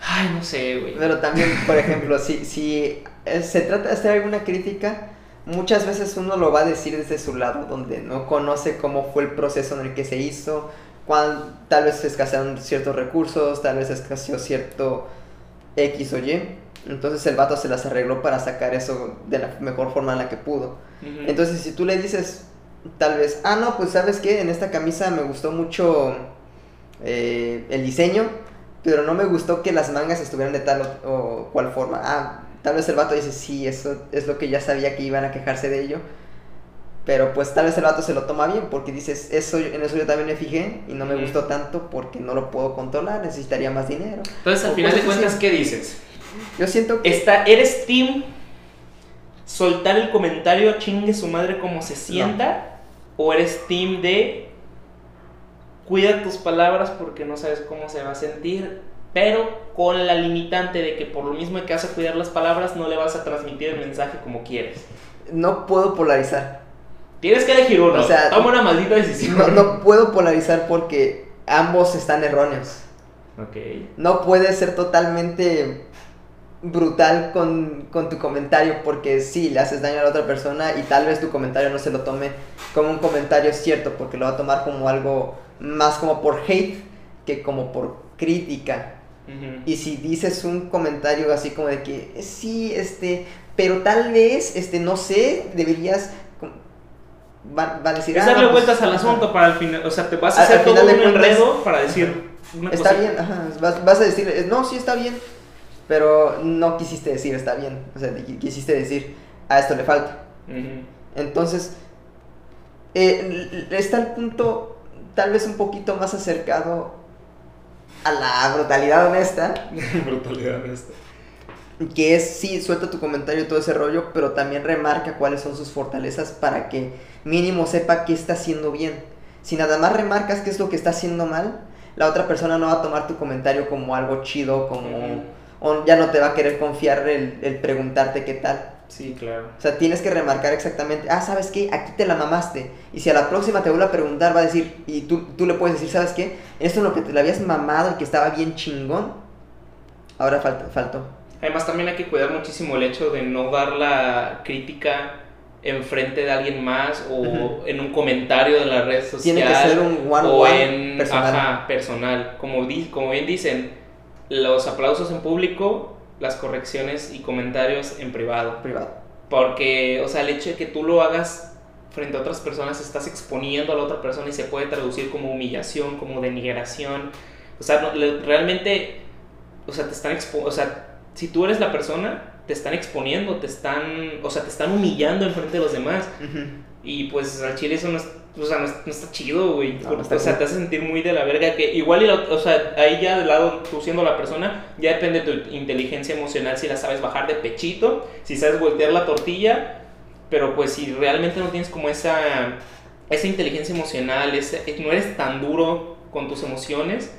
Ay, no sé, güey. Pero también, por ejemplo, si, si eh, se trata de hacer alguna crítica, muchas veces uno lo va a decir desde su lado, donde no conoce cómo fue el proceso en el que se hizo, cuál, tal vez escasearon ciertos recursos, tal vez escaseó cierto X o Y. Entonces el vato se las arregló para sacar eso de la mejor forma en la que pudo. Entonces si tú le dices, tal vez, ah, no, pues sabes qué, en esta camisa me gustó mucho eh, el diseño, pero no me gustó que las mangas estuvieran de tal o, o cual forma. Ah, tal vez el vato dice, sí, eso es lo que ya sabía que iban a quejarse de ello. Pero pues tal vez el vato se lo toma bien porque dices, eso, en eso yo también me fijé y no me gustó tanto porque no lo puedo controlar, necesitaría más dinero. Entonces, al O final de así. cuentas, ¿qué dices? Yo siento que... Está, ¿Eres team soltar el comentario chingue su madre como se sienta? ¿O eres team de cuida tus palabras porque no sabes cómo se va a sentir? Pero con la limitante de que por lo mismo que vas a cuidar las palabras no le vas a transmitir el mensaje como quieres. No puedo polarizar. Tienes que elegir uno. O sea, Toma una maldita decisión. No, no puedo polarizar porque ambos están erróneos. Ok. No puedes ser totalmente brutal con, con tu comentario porque sí, le haces daño a la otra persona y tal vez tu comentario no se lo tome como un comentario cierto porque lo va a tomar como algo más como por hate que como por crítica. Y si dices un comentario así como de que "Eh, sí, este, pero tal vez, este, no sé, deberías va, va a decir Es "Ah, darle no, pues, vueltas al ajá". asunto para el final. O sea, te vas a Al- hacer todo un cuentas, enredo para decir una Está cosa. bien, ajá, vas, vas a decir, eh, no, sí está bien, pero no quisiste decir está bien, o sea, qui- quisiste decir a esto le falta. Entonces, eh, está el punto tal vez un poquito más acercado a la brutalidad honesta, Brutalidad esta. que es, sí, suelta tu comentario y todo ese rollo, pero también remarca cuáles son sus fortalezas para que mínimo sepa qué está haciendo bien. Si nada más remarcas qué es lo que está haciendo mal, la otra persona no va a tomar tu comentario como algo chido, como... O ya no te va a querer confiar el, el preguntarte qué tal. Sí, claro. O sea, tienes que remarcar exactamente, ah, ¿sabes qué? Aquí te la mamaste. Y si a la próxima te vuelve a preguntar, va a decir, y tú, tú le puedes decir, ¿sabes qué? Esto es lo que te la habías mamado y que estaba bien chingón. Ahora falta, faltó. Además también hay que cuidar muchísimo el hecho de no dar la crítica enfrente de alguien más o en un comentario de la red social. Tiene que ser un one o one en personal. Ajá, personal. Como, di- como bien dicen, los aplausos en público, las correcciones y comentarios en privado. Privado. Porque, o sea, el hecho de que tú lo hagas frente a otras personas, estás exponiendo a la otra persona y se puede traducir como humillación, como denigración. O sea, no- realmente, o sea, te están expo o sea, si tú eres la persona, te están exponiendo, te están, o sea, te están humillando en frente de los demás. Y pues al chile eso no, es- o sea, no, no está chido, güey. No, o sea, cool. te hace sentir muy de la verga. Que igual, y la- o sea, ahí ya del lado, tú siendo la persona, ya depende de tu inteligencia emocional si la sabes bajar de pechito, si sabes voltear la tortilla. Pero pues si realmente no tienes como esa, esa inteligencia emocional, ese, no eres tan duro con tus emociones,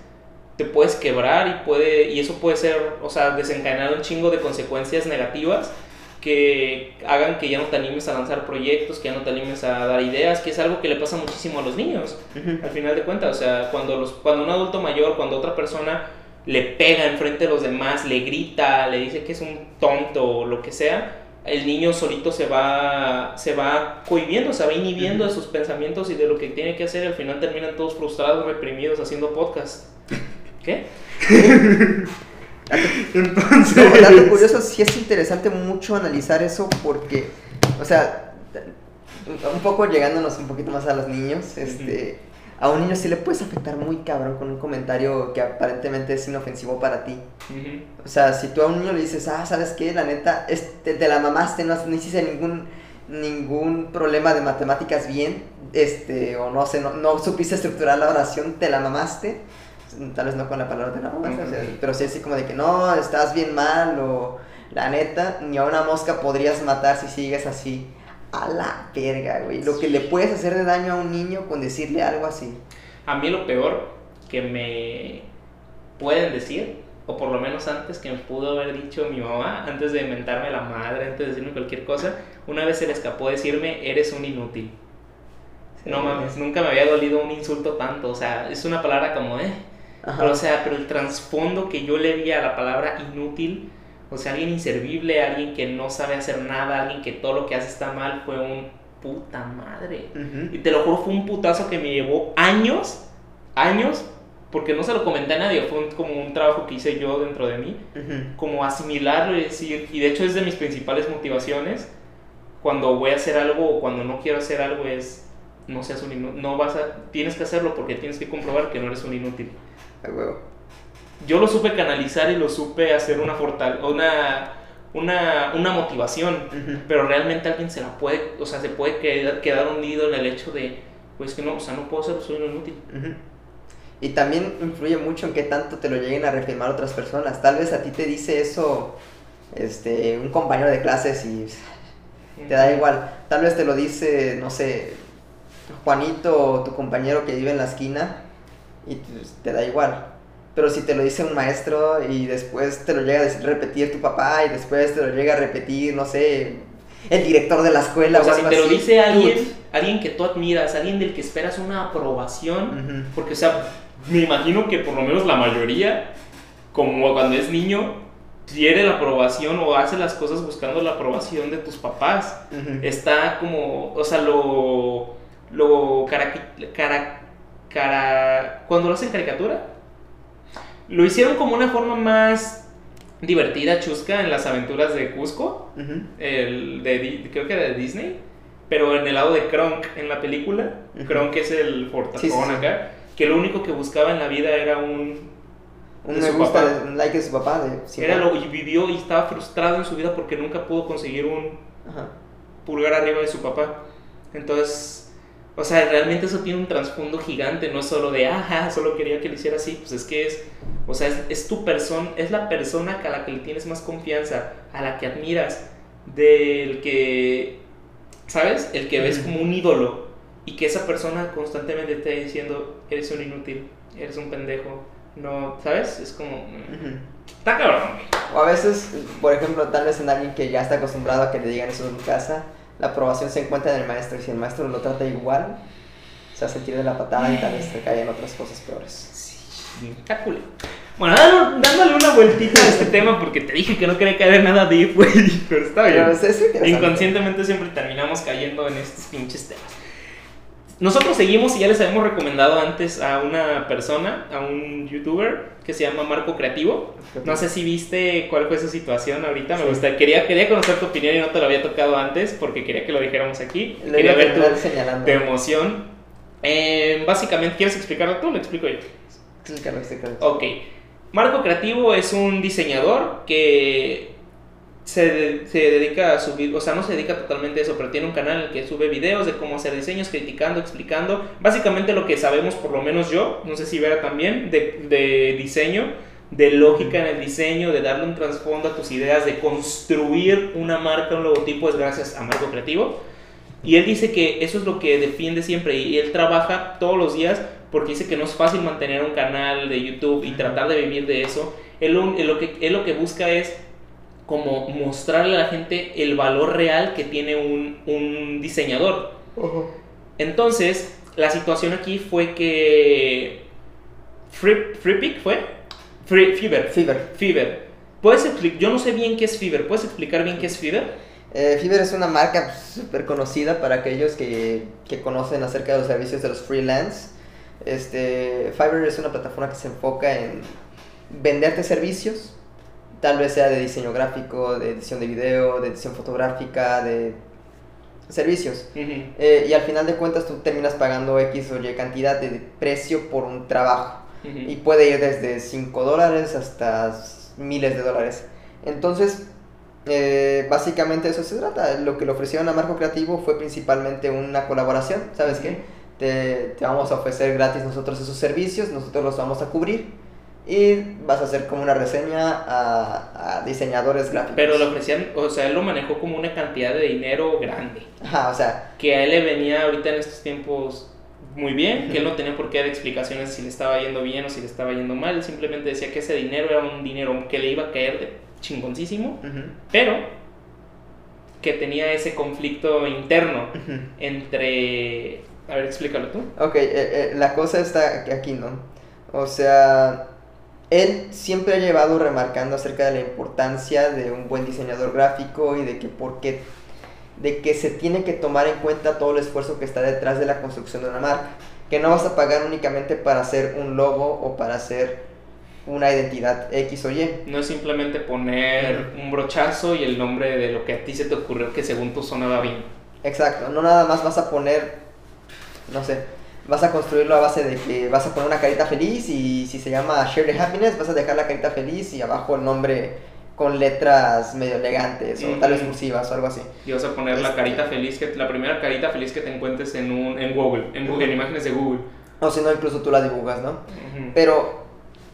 te puedes quebrar y, puede, y eso puede ser, o sea, desencadenar un chingo de consecuencias negativas que hagan que ya no te animes a lanzar proyectos, que ya no te animes a dar ideas, que es algo que le pasa muchísimo a los niños, al final de cuentas, o sea, cuando, los, cuando un adulto mayor, cuando otra persona le pega enfrente de los demás, le grita, le dice que es un tonto o lo que sea, el niño solito se va, se va cohibiendo, se va inhibiendo de sus pensamientos y de lo que tiene que hacer al final terminan todos frustrados, reprimidos, haciendo podcast. ¿Qué? Entonces... No, dato curioso, sí es interesante mucho analizar eso porque, o sea, un poco llegándonos un poquito más a los niños, este, a un niño sí le puedes afectar muy cabrón con un comentario que aparentemente es inofensivo para ti. O sea, si tú a un niño le dices, ah, ¿sabes qué? La neta, este, te la mamaste, no, no hiciste ningún, ningún problema de matemáticas bien, este, o no sé, no, no supiste estructurar la oración, te la mamaste. Tal vez no con la palabra te la mamaste, o sea, Ujú. pero sí así como de que no, estás bien mal, o la neta, ni a una mosca podrías matar si sigues así. A la verga, güey. Lo que le puedes hacer de daño a un niño con decirle algo así. A mí lo peor que me pueden decir, o por lo menos antes que me pudo haber dicho mi mamá, antes de mentarme la madre, antes de decirme cualquier cosa, una vez se le escapó decirme, eres un inútil. No mames, nunca me había dolido un insulto tanto. O sea, es una palabra como, eh. Pero, o sea, pero el trasfondo que yo le di a la palabra inútil, o sea, alguien inservible, alguien que no sabe hacer nada, alguien que todo lo que hace está mal, fue un puta madre. Y te lo juro, fue un putazo que me llevó años, años, porque no se lo comenté a nadie, fue como un trabajo que hice yo dentro de mí, como asimilarlo y decir, y de hecho es de mis principales motivaciones, cuando voy a hacer algo o cuando no quiero hacer algo es, no seas un inútil, no vas a, tienes que hacerlo porque tienes que comprobar que no eres un inútil. Yo lo supe canalizar y lo supe hacer una fortal una una, una motivación, pero realmente alguien se la puede, o sea, se puede quedar, quedar hundido en el hecho de, pues que no, o sea, no puedo ser, soy un inútil. Y también influye mucho en qué tanto te lo lleguen a reafirmar otras personas. Tal vez a ti te dice eso este, un compañero de clases y te da igual. Tal vez te lo dice, no sé, Juanito tu compañero que vive en la esquina y te da igual. Pero si te lo dice un maestro y después te lo llega a repetir tu papá y después te lo llega a repetir, no sé, el director de la escuela. O, sea, si te lo dice alguien, alguien que tú admiras, alguien del que esperas una aprobación, porque, o sea, me imagino que por lo menos la mayoría, como cuando es niño, quiere la aprobación o hace las cosas buscando la aprobación de tus papás. Está como, o sea, lo, lo cara, cara, cuando lo hacen caricatura, lo hicieron como una forma más divertida, chusca, en las aventuras de Cusco, el de, creo que era de Disney, pero en el lado de Kronk en la película, Kronk es el fortachón acá, que lo único que buscaba en la vida era un... Un me gusta, un like de su papá. De, era lo, y vivió y estaba frustrado en su vida porque nunca pudo conseguir un pulgar arriba de su papá. Entonces o sea, realmente eso tiene un trasfondo gigante, no es solo de, ajá, solo quería que lo hiciera así, pues es que es, o sea, es, tu persona, es la persona a la que le tienes más confianza, a la que admiras, del que, ¿sabes? El que ves como un ídolo y que esa persona constantemente te está diciendo, eres un inútil, eres un pendejo, no, ¿sabes? Es como... Está cabrón. O a veces, por ejemplo, tal vez en alguien que ya está acostumbrado a que le digan eso en casa, la aprobación se encuentra en el maestro y si el maestro lo trata igual, se hace sentir de la patada y tal vez se caen otras cosas peores. Sí, está Bueno, dándole una vueltita a este tema porque te dije que no quería caer en nada deep, güey, pero está bien. Inconscientemente siempre terminamos cayendo en estos pinches temas. Nosotros seguimos y ya les habíamos recomendado antes a una persona, a un youtuber que se llama Marco Creativo. No sé si viste cuál fue su situación ahorita. Me gusta, quería, quería conocer tu opinión y no te lo había tocado antes porque quería que lo dijéramos aquí. quería ver tu, emoción. Eh, básicamente, ¿quieres explicarlo tú lo explico yo? Explícalo, explícalo. Ok. Marco Creativo es un diseñador que se, se, dedica a subir, o sea, no se dedica totalmente a eso, pero tiene un canal que sube videos de cómo hacer diseños, criticando, explicando, básicamente lo que sabemos, por lo menos yo, no sé si Vera también, de, de diseño, de lógica en el diseño, de darle un trasfondo a tus ideas, de construir una marca, un logotipo, es gracias a Marco Creativo. Y él dice que eso es lo que defiende siempre y él trabaja todos los días porque dice que no es fácil mantener un canal de YouTube y tratar de vivir de eso. Él, lo, que, él lo que busca es como mostrarle a la gente el valor real que tiene un, diseñador. Entonces, la situación aquí fue que Free, Free fue? Free, Fever. Fever. Fever. ¿Puedes explicar? Yo no sé bien qué es Fever. ¿Puedes explicar bien qué es Fever? Eh, Fever es una marca súper conocida para aquellos que, que, conocen acerca de los servicios de los freelance. Este, Fiverr es una plataforma que se enfoca en venderte servicios tal vez sea de diseño gráfico, de edición de video, de edición fotográfica, de servicios. Eh, y al final de cuentas tú terminas pagando X o Y cantidad de precio por un trabajo. Y puede ir desde 5 dólares hasta miles de dólares. Entonces, eh, básicamente eso se trata. Lo que le ofrecieron a Marco Creativo fue principalmente una colaboración. ¿Sabes qué? Te, te, vamos a ofrecer gratis nosotros esos servicios, nosotros los vamos a cubrir y vas a hacer como una reseña a, a, diseñadores gráficos. Pero lo ofrecían, o sea, él lo manejó como una cantidad de dinero grande. Ajá, o sea. Que a él le venía ahorita en estos tiempos muy bien, que él no tenía por qué dar explicaciones si le estaba yendo bien o si le estaba yendo mal, él simplemente decía que ese dinero era un dinero que le iba a caer de chingoncísimo, pero que tenía ese conflicto interno entre A ver, explícalo tú. Ok, eh, eh, la cosa está aquí, ¿no? O sea, él siempre ha llevado remarcando acerca de la importancia de un buen diseñador gráfico y de que por qué de que se tiene que tomar en cuenta todo el esfuerzo que está detrás de la construcción de una marca. Que no vas a pagar únicamente para hacer un logo o para hacer una identidad X o Y. No es simplemente poner un brochazo y el nombre de lo que a ti se te ocurrió que según tú sonaba bien. Exacto, no nada más vas a poner, no sé, vas a construirlo a base de que vas a poner una carita feliz y si se llama Share the Happiness vas a dejar la carita feliz y abajo el nombre con letras medio elegantes o tal vez cursivas o algo así. Y vas a poner la carita feliz, que la primera carita feliz que te encuentres en, un, en Google, en, Google, en imágenes de Google. O si no, incluso tú la dibujas, ¿no? Pero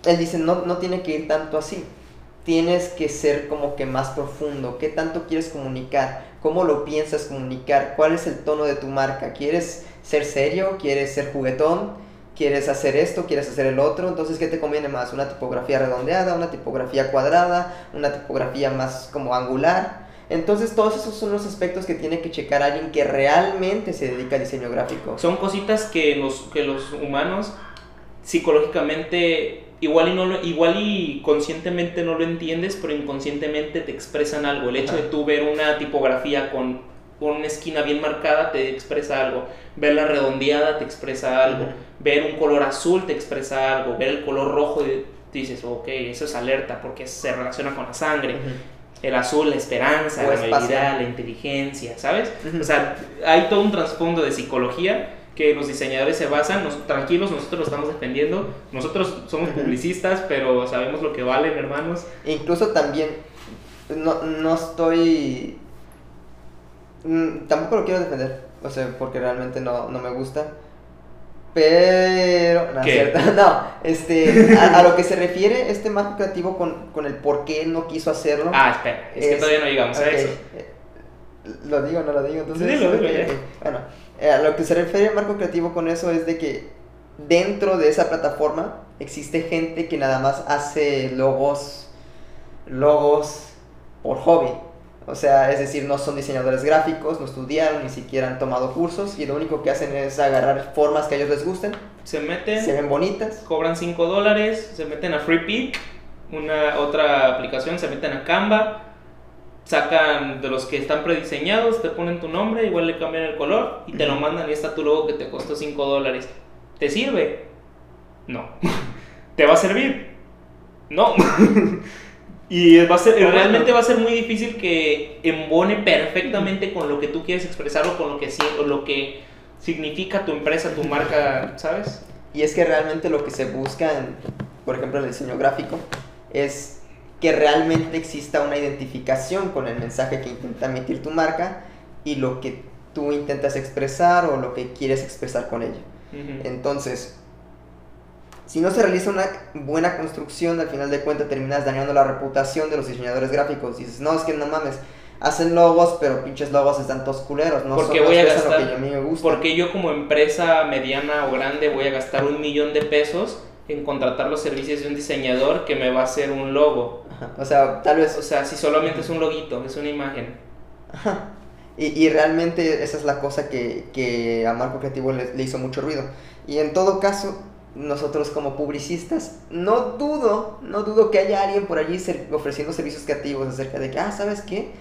él dice, no, no tiene que ir tanto así. Tienes que ser como que más profundo. ¿Qué tanto quieres comunicar? ¿Cómo lo piensas comunicar? ¿Cuál es el tono de tu marca? ¿Quieres ser serio? ¿Quieres ser juguetón? quieres hacer esto, quieres hacer el otro, entonces ¿qué te conviene más? ¿Una tipografía redondeada, una tipografía cuadrada, una tipografía más como angular? Entonces todos esos son los aspectos que tiene que checar alguien que realmente se dedica al diseño gráfico. Son cositas que los, que los humanos psicológicamente igual y, no igual y conscientemente no lo entiendes, pero inconscientemente te expresan algo. El hecho de tú ver una tipografía con una esquina bien marcada te expresa algo. Verla redondeada te expresa algo, ver un color azul te expresa algo, ver el color rojo y dices, ok, eso es alerta porque se relaciona con la sangre. El azul, la esperanza, la habilidad, la inteligencia, ¿sabes? O sea, hay todo un trasfondo de psicología que los diseñadores se basan, nos, tranquilos, nosotros lo estamos defendiendo, nosotros somos publicistas, pero sabemos lo que valen, hermanos. Incluso también, no, no estoy, mm, tampoco lo quiero defender, o sea, porque realmente no, no me gusta. Pero, no, ¿Qué? no este, a, lo que se refiere este marco creativo con, con el por qué no quiso hacerlo. Ah, espera, es, que todavía no llegamos a eso. Eh, lo digo, no lo digo, entonces. Sí, lo digo, Bueno, eh, a lo que se refiere el marco creativo con eso es de que dentro de esa plataforma existe gente que nada más hace logos, logos por hobby. O sea, es decir, no son diseñadores gráficos, no estudiaron, ni siquiera han tomado cursos y lo único que hacen es agarrar formas que a ellos les gusten. Se meten. Se ven bonitas. Cobran 5 dólares, se meten a FreePic, una otra aplicación, se meten a Canva, sacan de los que están prediseñados, te ponen tu nombre, igual le cambian el color y te lo mandan y está tu logo que te costó 5 dólares. ¿Te sirve? No. ¿Te va a servir? No. Y va a ser, realmente va a ser muy difícil que embone perfectamente con lo que tú quieres expresar o con lo que, lo que significa tu empresa, tu marca, ¿sabes? Y es que realmente lo que se busca, en, por ejemplo, en el diseño gráfico, es que realmente exista una identificación con el mensaje que intenta emitir tu marca y lo que tú intentas expresar o lo que quieres expresar con ella. Entonces, si no se realiza una buena construcción, al final de cuentas terminas dañando la reputación de los diseñadores gráficos. Dices, no, es que no mames, hacen logos, pero pinches logos están todos culeros, no porque voy a gastar, lo que a mí me gusta. Porque yo como empresa mediana o grande voy a gastar un millón de pesos en contratar los servicios de un diseñador que me va a hacer un logo. O sea, tal vez... O sea, si solamente es un loguito, es una imagen. Y, y realmente esa es la cosa que, que a Marco Creativo le, le hizo mucho ruido. Y en todo caso, nosotros como publicistas, no dudo, no dudo que haya alguien por allí ofreciendo servicios creativos acerca de que, ah, ¿sabes qué?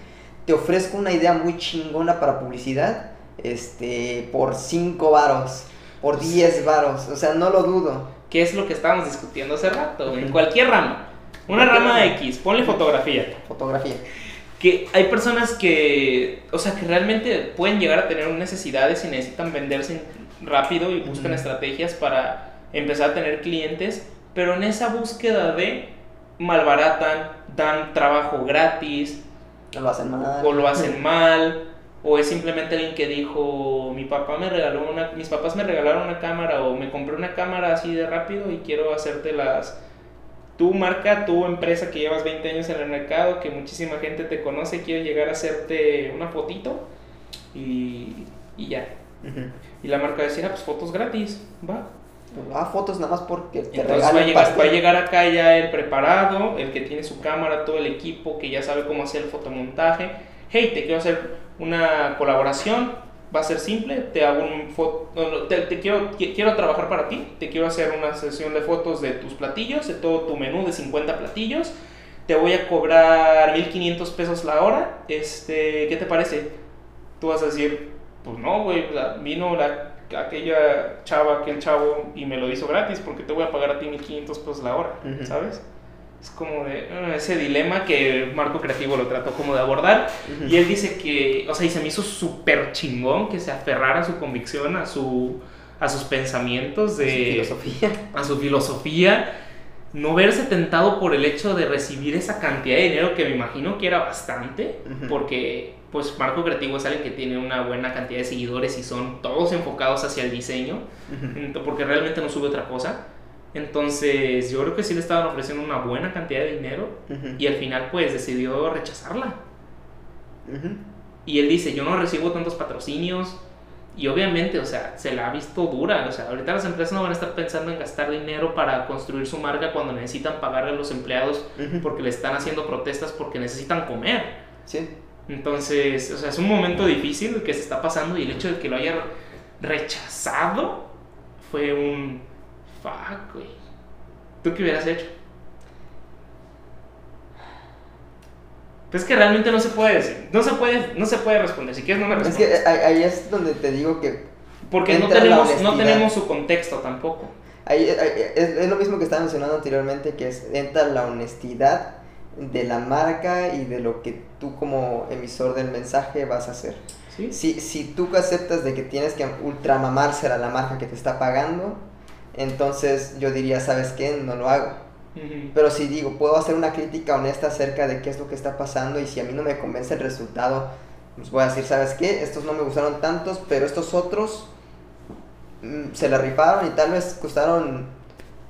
Te ofrezco una idea muy chingona para publicidad, este, por 5 varos, por 10 varos, o sea, no lo dudo. ¿Qué es lo que estábamos discutiendo hace rato? En cualquier rama. Una rama X, ponle fotografía. Fotografía. Que hay personas que, o sea, que realmente pueden llegar a tener necesidades y necesitan venderse rápido y buscan estrategias para empezar a tener clientes, pero en esa búsqueda de malbaratan, dan trabajo gratis, lo hacen mal. o lo hacen mal, o es simplemente alguien que dijo, mi papá me regaló una, mis papás me regalaron una cámara, o me compré una cámara así de rápido y quiero hacerte las, tu marca, tu empresa que llevas 20 años en el mercado, que muchísima gente te conoce, quiere llegar a hacerte una fotito y, y ya. Y la marca decía, ah, pues fotos gratis, va, Ah, fotos nada más porque te Entonces va a, llegar, va a llegar acá ya el preparado, el que tiene su cámara, todo el equipo, que ya sabe cómo hacer el fotomontaje. Hey, te quiero hacer una colaboración, va a ser simple, te hago un foto, te, te quiero, quiero trabajar para ti, te quiero hacer una sesión de fotos de tus platillos, de todo tu menú de 50 platillos, te voy a cobrar 1500 pesos la hora, este, ¿qué te parece? Tú vas a decir, pues no, güey, vino la, aquella chava, aquel chavo y me lo hizo gratis porque te voy a pagar a ti 1500 pesos la hora, ¿sabes? Es como de ah, ese dilema que Marco Creativo lo trató como de abordar. Y él dice que, o sea, y se me hizo súper chingón que se aferrara a su convicción, a, su, a sus pensamientos, de, a su filosofía. A su filosofía. No verse tentado por el hecho de recibir esa cantidad de dinero que me imagino que era bastante, porque pues Marco Creativo es alguien que tiene una buena cantidad de seguidores y son todos enfocados hacia el diseño, porque realmente no sube otra cosa. Entonces, yo creo que sí le estaban ofreciendo una buena cantidad de dinero y al final pues decidió rechazarla. Y él dice, yo no recibo tantos patrocinios y obviamente, o sea, se la ha visto dura. O sea, ahorita las empresas no van a estar pensando en gastar dinero para construir su marca cuando necesitan pagarle a los empleados porque le están haciendo protestas porque necesitan comer. Sí. Entonces, o sea, es un momento difícil que se está pasando y el hecho de que lo haya rechazado fue un Fuck, güey. ¿Tú qué hubieras hecho? Pues es que realmente no se puede decir. No se puede, no se puede responder. Si quieres, no me respondes. Es que ahí es donde te digo que. Porque no tenemos, no tenemos su contexto tampoco. Ahí, es, lo mismo que estaba mencionando anteriormente, que es entra la honestidad de la marca y de lo que tú como emisor del mensaje vas a hacer. ¿Sí? Si, si tú aceptas de que tienes que ultramamarse a la marca que te está pagando, entonces yo diría, ¿sabes qué? No lo hago. Pero si digo, puedo hacer una crítica honesta acerca de qué es lo que está pasando y si a mí no me convence el resultado, pues voy a decir, ¿sabes qué? Estos no me gustaron tantos, pero estos otros mm, se la rifaron y tal vez costaron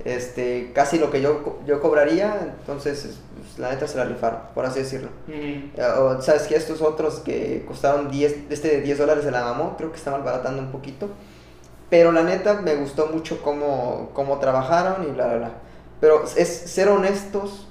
este, casi lo que yo, yo cobraría, entonces pues, la neta se la rifaron, por así decirlo. Eh, o sabes qué? estos otros que costaron 10, este de 10 dólares se la mamó, creo que está malbaratando un poquito. Pero la neta me gustó mucho cómo, cómo trabajaron y bla, bla, bla. Pero es ser honestos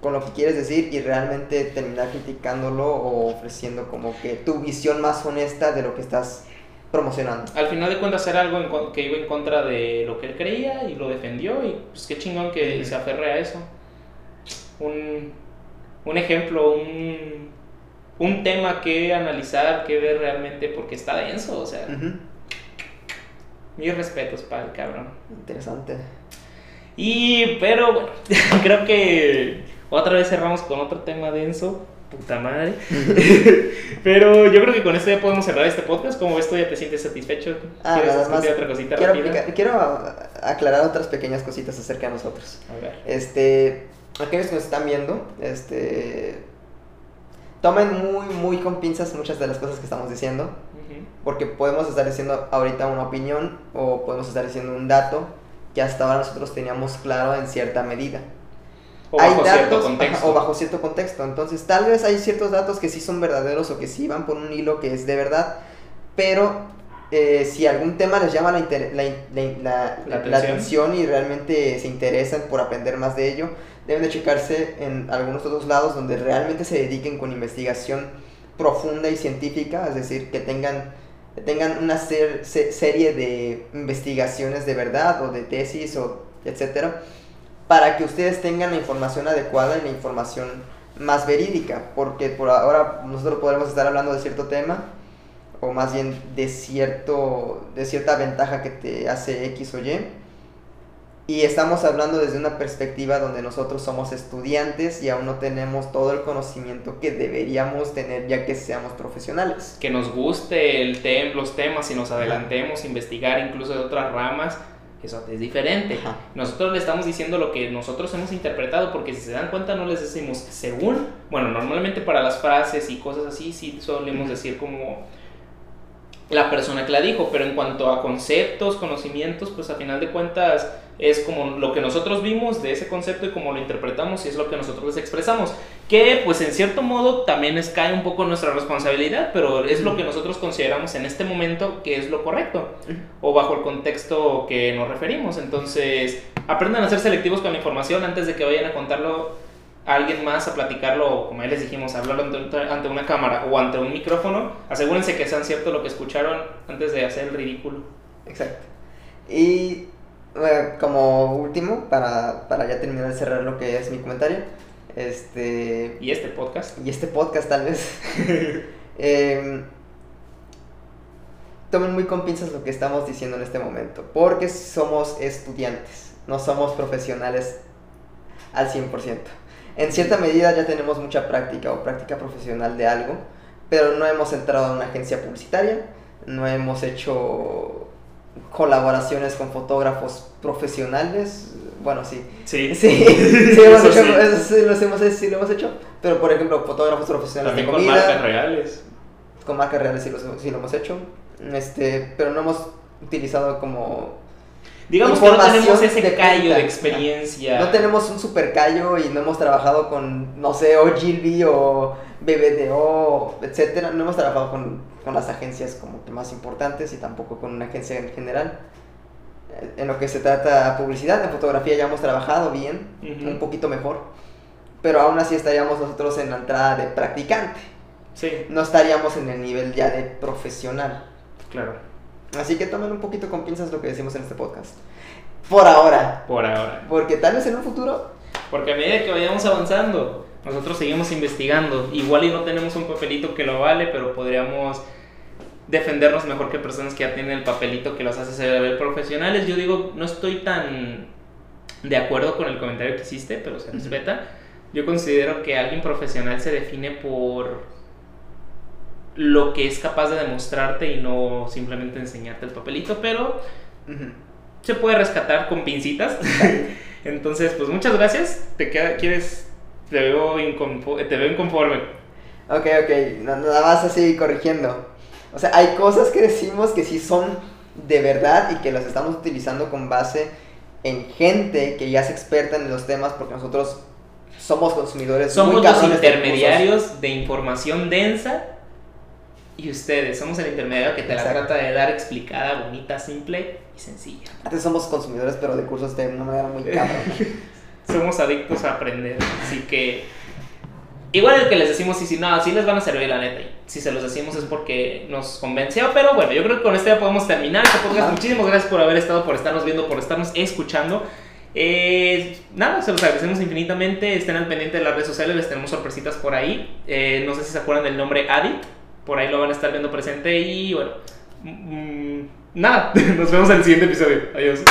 con lo que quieres decir y realmente terminar criticándolo o ofreciendo como que tu visión más honesta de lo que estás promocionando. Al final de cuentas era algo que iba en contra de lo que él creía y lo defendió y pues qué chingón que se aferre a eso. Un, un ejemplo, un, un, tema que analizar, que ver realmente porque está denso, o sea. Mis respetos para el cabrón. Interesante. Y, pero bueno, creo que otra vez cerramos con otro tema denso. Puta madre. pero yo creo que con esto ya podemos cerrar este podcast. Como ves, tú ya te sientes satisfecho. Ah, ¿Quieres más, otra cosita quiero, quiero aclarar otras pequeñas cositas acerca de nosotros. A ver. Este, aquellos que nos están viendo, este, tomen muy, muy con pinzas muchas de las cosas que estamos diciendo porque podemos estar diciendo ahorita una opinión o podemos estar diciendo un dato que hasta ahora nosotros teníamos claro en cierta medida. O bajo cierto contexto. o bajo cierto contexto. Entonces, tal vez hay ciertos datos que sí son verdaderos o que sí van por un hilo que es de verdad, pero eh, si algún tema les llama la, la, la, atención y realmente se interesan por aprender más de ello, deben de checarse en algunos otros lados donde realmente se dediquen con investigación profunda y científica, es decir, que tengan tengan una serie de investigaciones de verdad o de tesis o etcétera, para que ustedes tengan la información adecuada y la información más verídica, porque por ahora nosotros podemos estar hablando de cierto tema o más bien de cierto de cierta ventaja que te hace X o Y y estamos hablando desde una perspectiva donde nosotros somos estudiantes y aún no tenemos todo el conocimiento que deberíamos tener ya que seamos profesionales. Que nos guste el tem los temas y nos adelantemos investigar incluso de otras ramas, eso es diferente. Nosotros le estamos diciendo lo que nosotros hemos interpretado porque si se dan cuenta no les decimos según, bueno, normalmente para las frases y cosas así sí solemos decir como la persona que la dijo, pero en cuanto a conceptos, conocimientos, pues a final de cuentas es como lo que nosotros vimos de ese concepto y como lo interpretamos y es lo que nosotros les expresamos. Que pues en cierto modo también es, cae un poco nuestra responsabilidad, pero es lo que nosotros consideramos en este momento que es lo correcto o bajo el contexto que nos referimos. Entonces aprendan a ser selectivos con la información antes de que vayan a contarlo a alguien más a platicarlo, como ya les dijimos, hablarlo ante, ante una cámara o ante un micrófono, asegúrense que sean cierto lo que escucharon antes de hacer el ridículo. Exacto. Y eh, como último, para, para ya terminar de cerrar lo que es mi comentario, este... Y este podcast. Y este podcast tal vez. Em, tomen muy con pinzas lo que estamos diciendo en este momento, porque somos estudiantes, no somos profesionales al 100%. En cierta medida ya tenemos mucha práctica o práctica profesional de algo, pero no hemos entrado en una agencia publicitaria, no hemos hecho colaboraciones con fotógrafos profesionales. Bueno, sí. Sí. Sí, sí, hemos hecho, eso sí, lo hemos, sí lo hemos hecho. Pero, por ejemplo, fotógrafos profesionales También de con marcas reales. Con marcas reales sí lo, sí lo hemos hecho. Este, pero no hemos utilizado como... Digamos que no tenemos ese de callo de experiencia. No tenemos un super callo y no hemos trabajado con, no sé, o Gilby o BBDO, etcétera. No hemos trabajado con, con las agencias como que más importantes y tampoco con una agencia en general. Eh, En lo que se trata publicidad, en fotografía ya hemos trabajado bien, Ujú. un poquito mejor. Pero aún así estaríamos nosotros en la entrada de practicante. Sí, No estaríamos en el nivel ya de profesional. claro. Así que tomen un poquito con pinzas lo que decimos en este podcast. Por ahora. Por ahora. Porque tal vez en un futuro Porque a medida que vayamos avanzando, nosotros seguimos investigando. Igual y no tenemos un papelito que lo vale, pero podríamos defendernos mejor que personas que ya tienen el papelito que los hace ser profesionales. Yo digo, no estoy tan de acuerdo con el comentario que hiciste, pero se respeta. Yo considero que alguien profesional se define por lo que es capaz de demostrarte y no simplemente enseñarte el papelito, pero se puede rescatar con pincitas. Entonces, pues muchas gracias. ¿Te queda, quieres? Te veo, inconfo- te veo inconforme. Ok, ok, na- nada más así corrigiendo. O sea, hay cosas que decimos que sí son de verdad y que las estamos utilizando con base en gente que ya es experta en los temas porque nosotros somos consumidores Somos muy los cabrones de intermediarios de información densa y ustedes somos el intermediario que te la Exacto. trata de dar explicada, bonita, simple y sencilla. Antes somos consumidores, pero de cursos de una manera muy cabrona. Somos adictos a aprender, así que igual el que les decimos sí, sí, no, sí les van a servir la neta. y Si se los decimos es porque nos convenció, pero bueno, yo creo que con esto ya podemos terminar. Muchísimas gracias por haber estado, por estarnos viendo, por estarnos escuchando. Eh, nada, se los agradecemos infinitamente. Estén al pendiente de las redes sociales, les tenemos sorpresitas por ahí. Eh, no sé si se acuerdan del nombre Addict, por ahí lo van a estar viendo presente y bueno, mm, nada, nos vemos en el siguiente episodio. Adiós.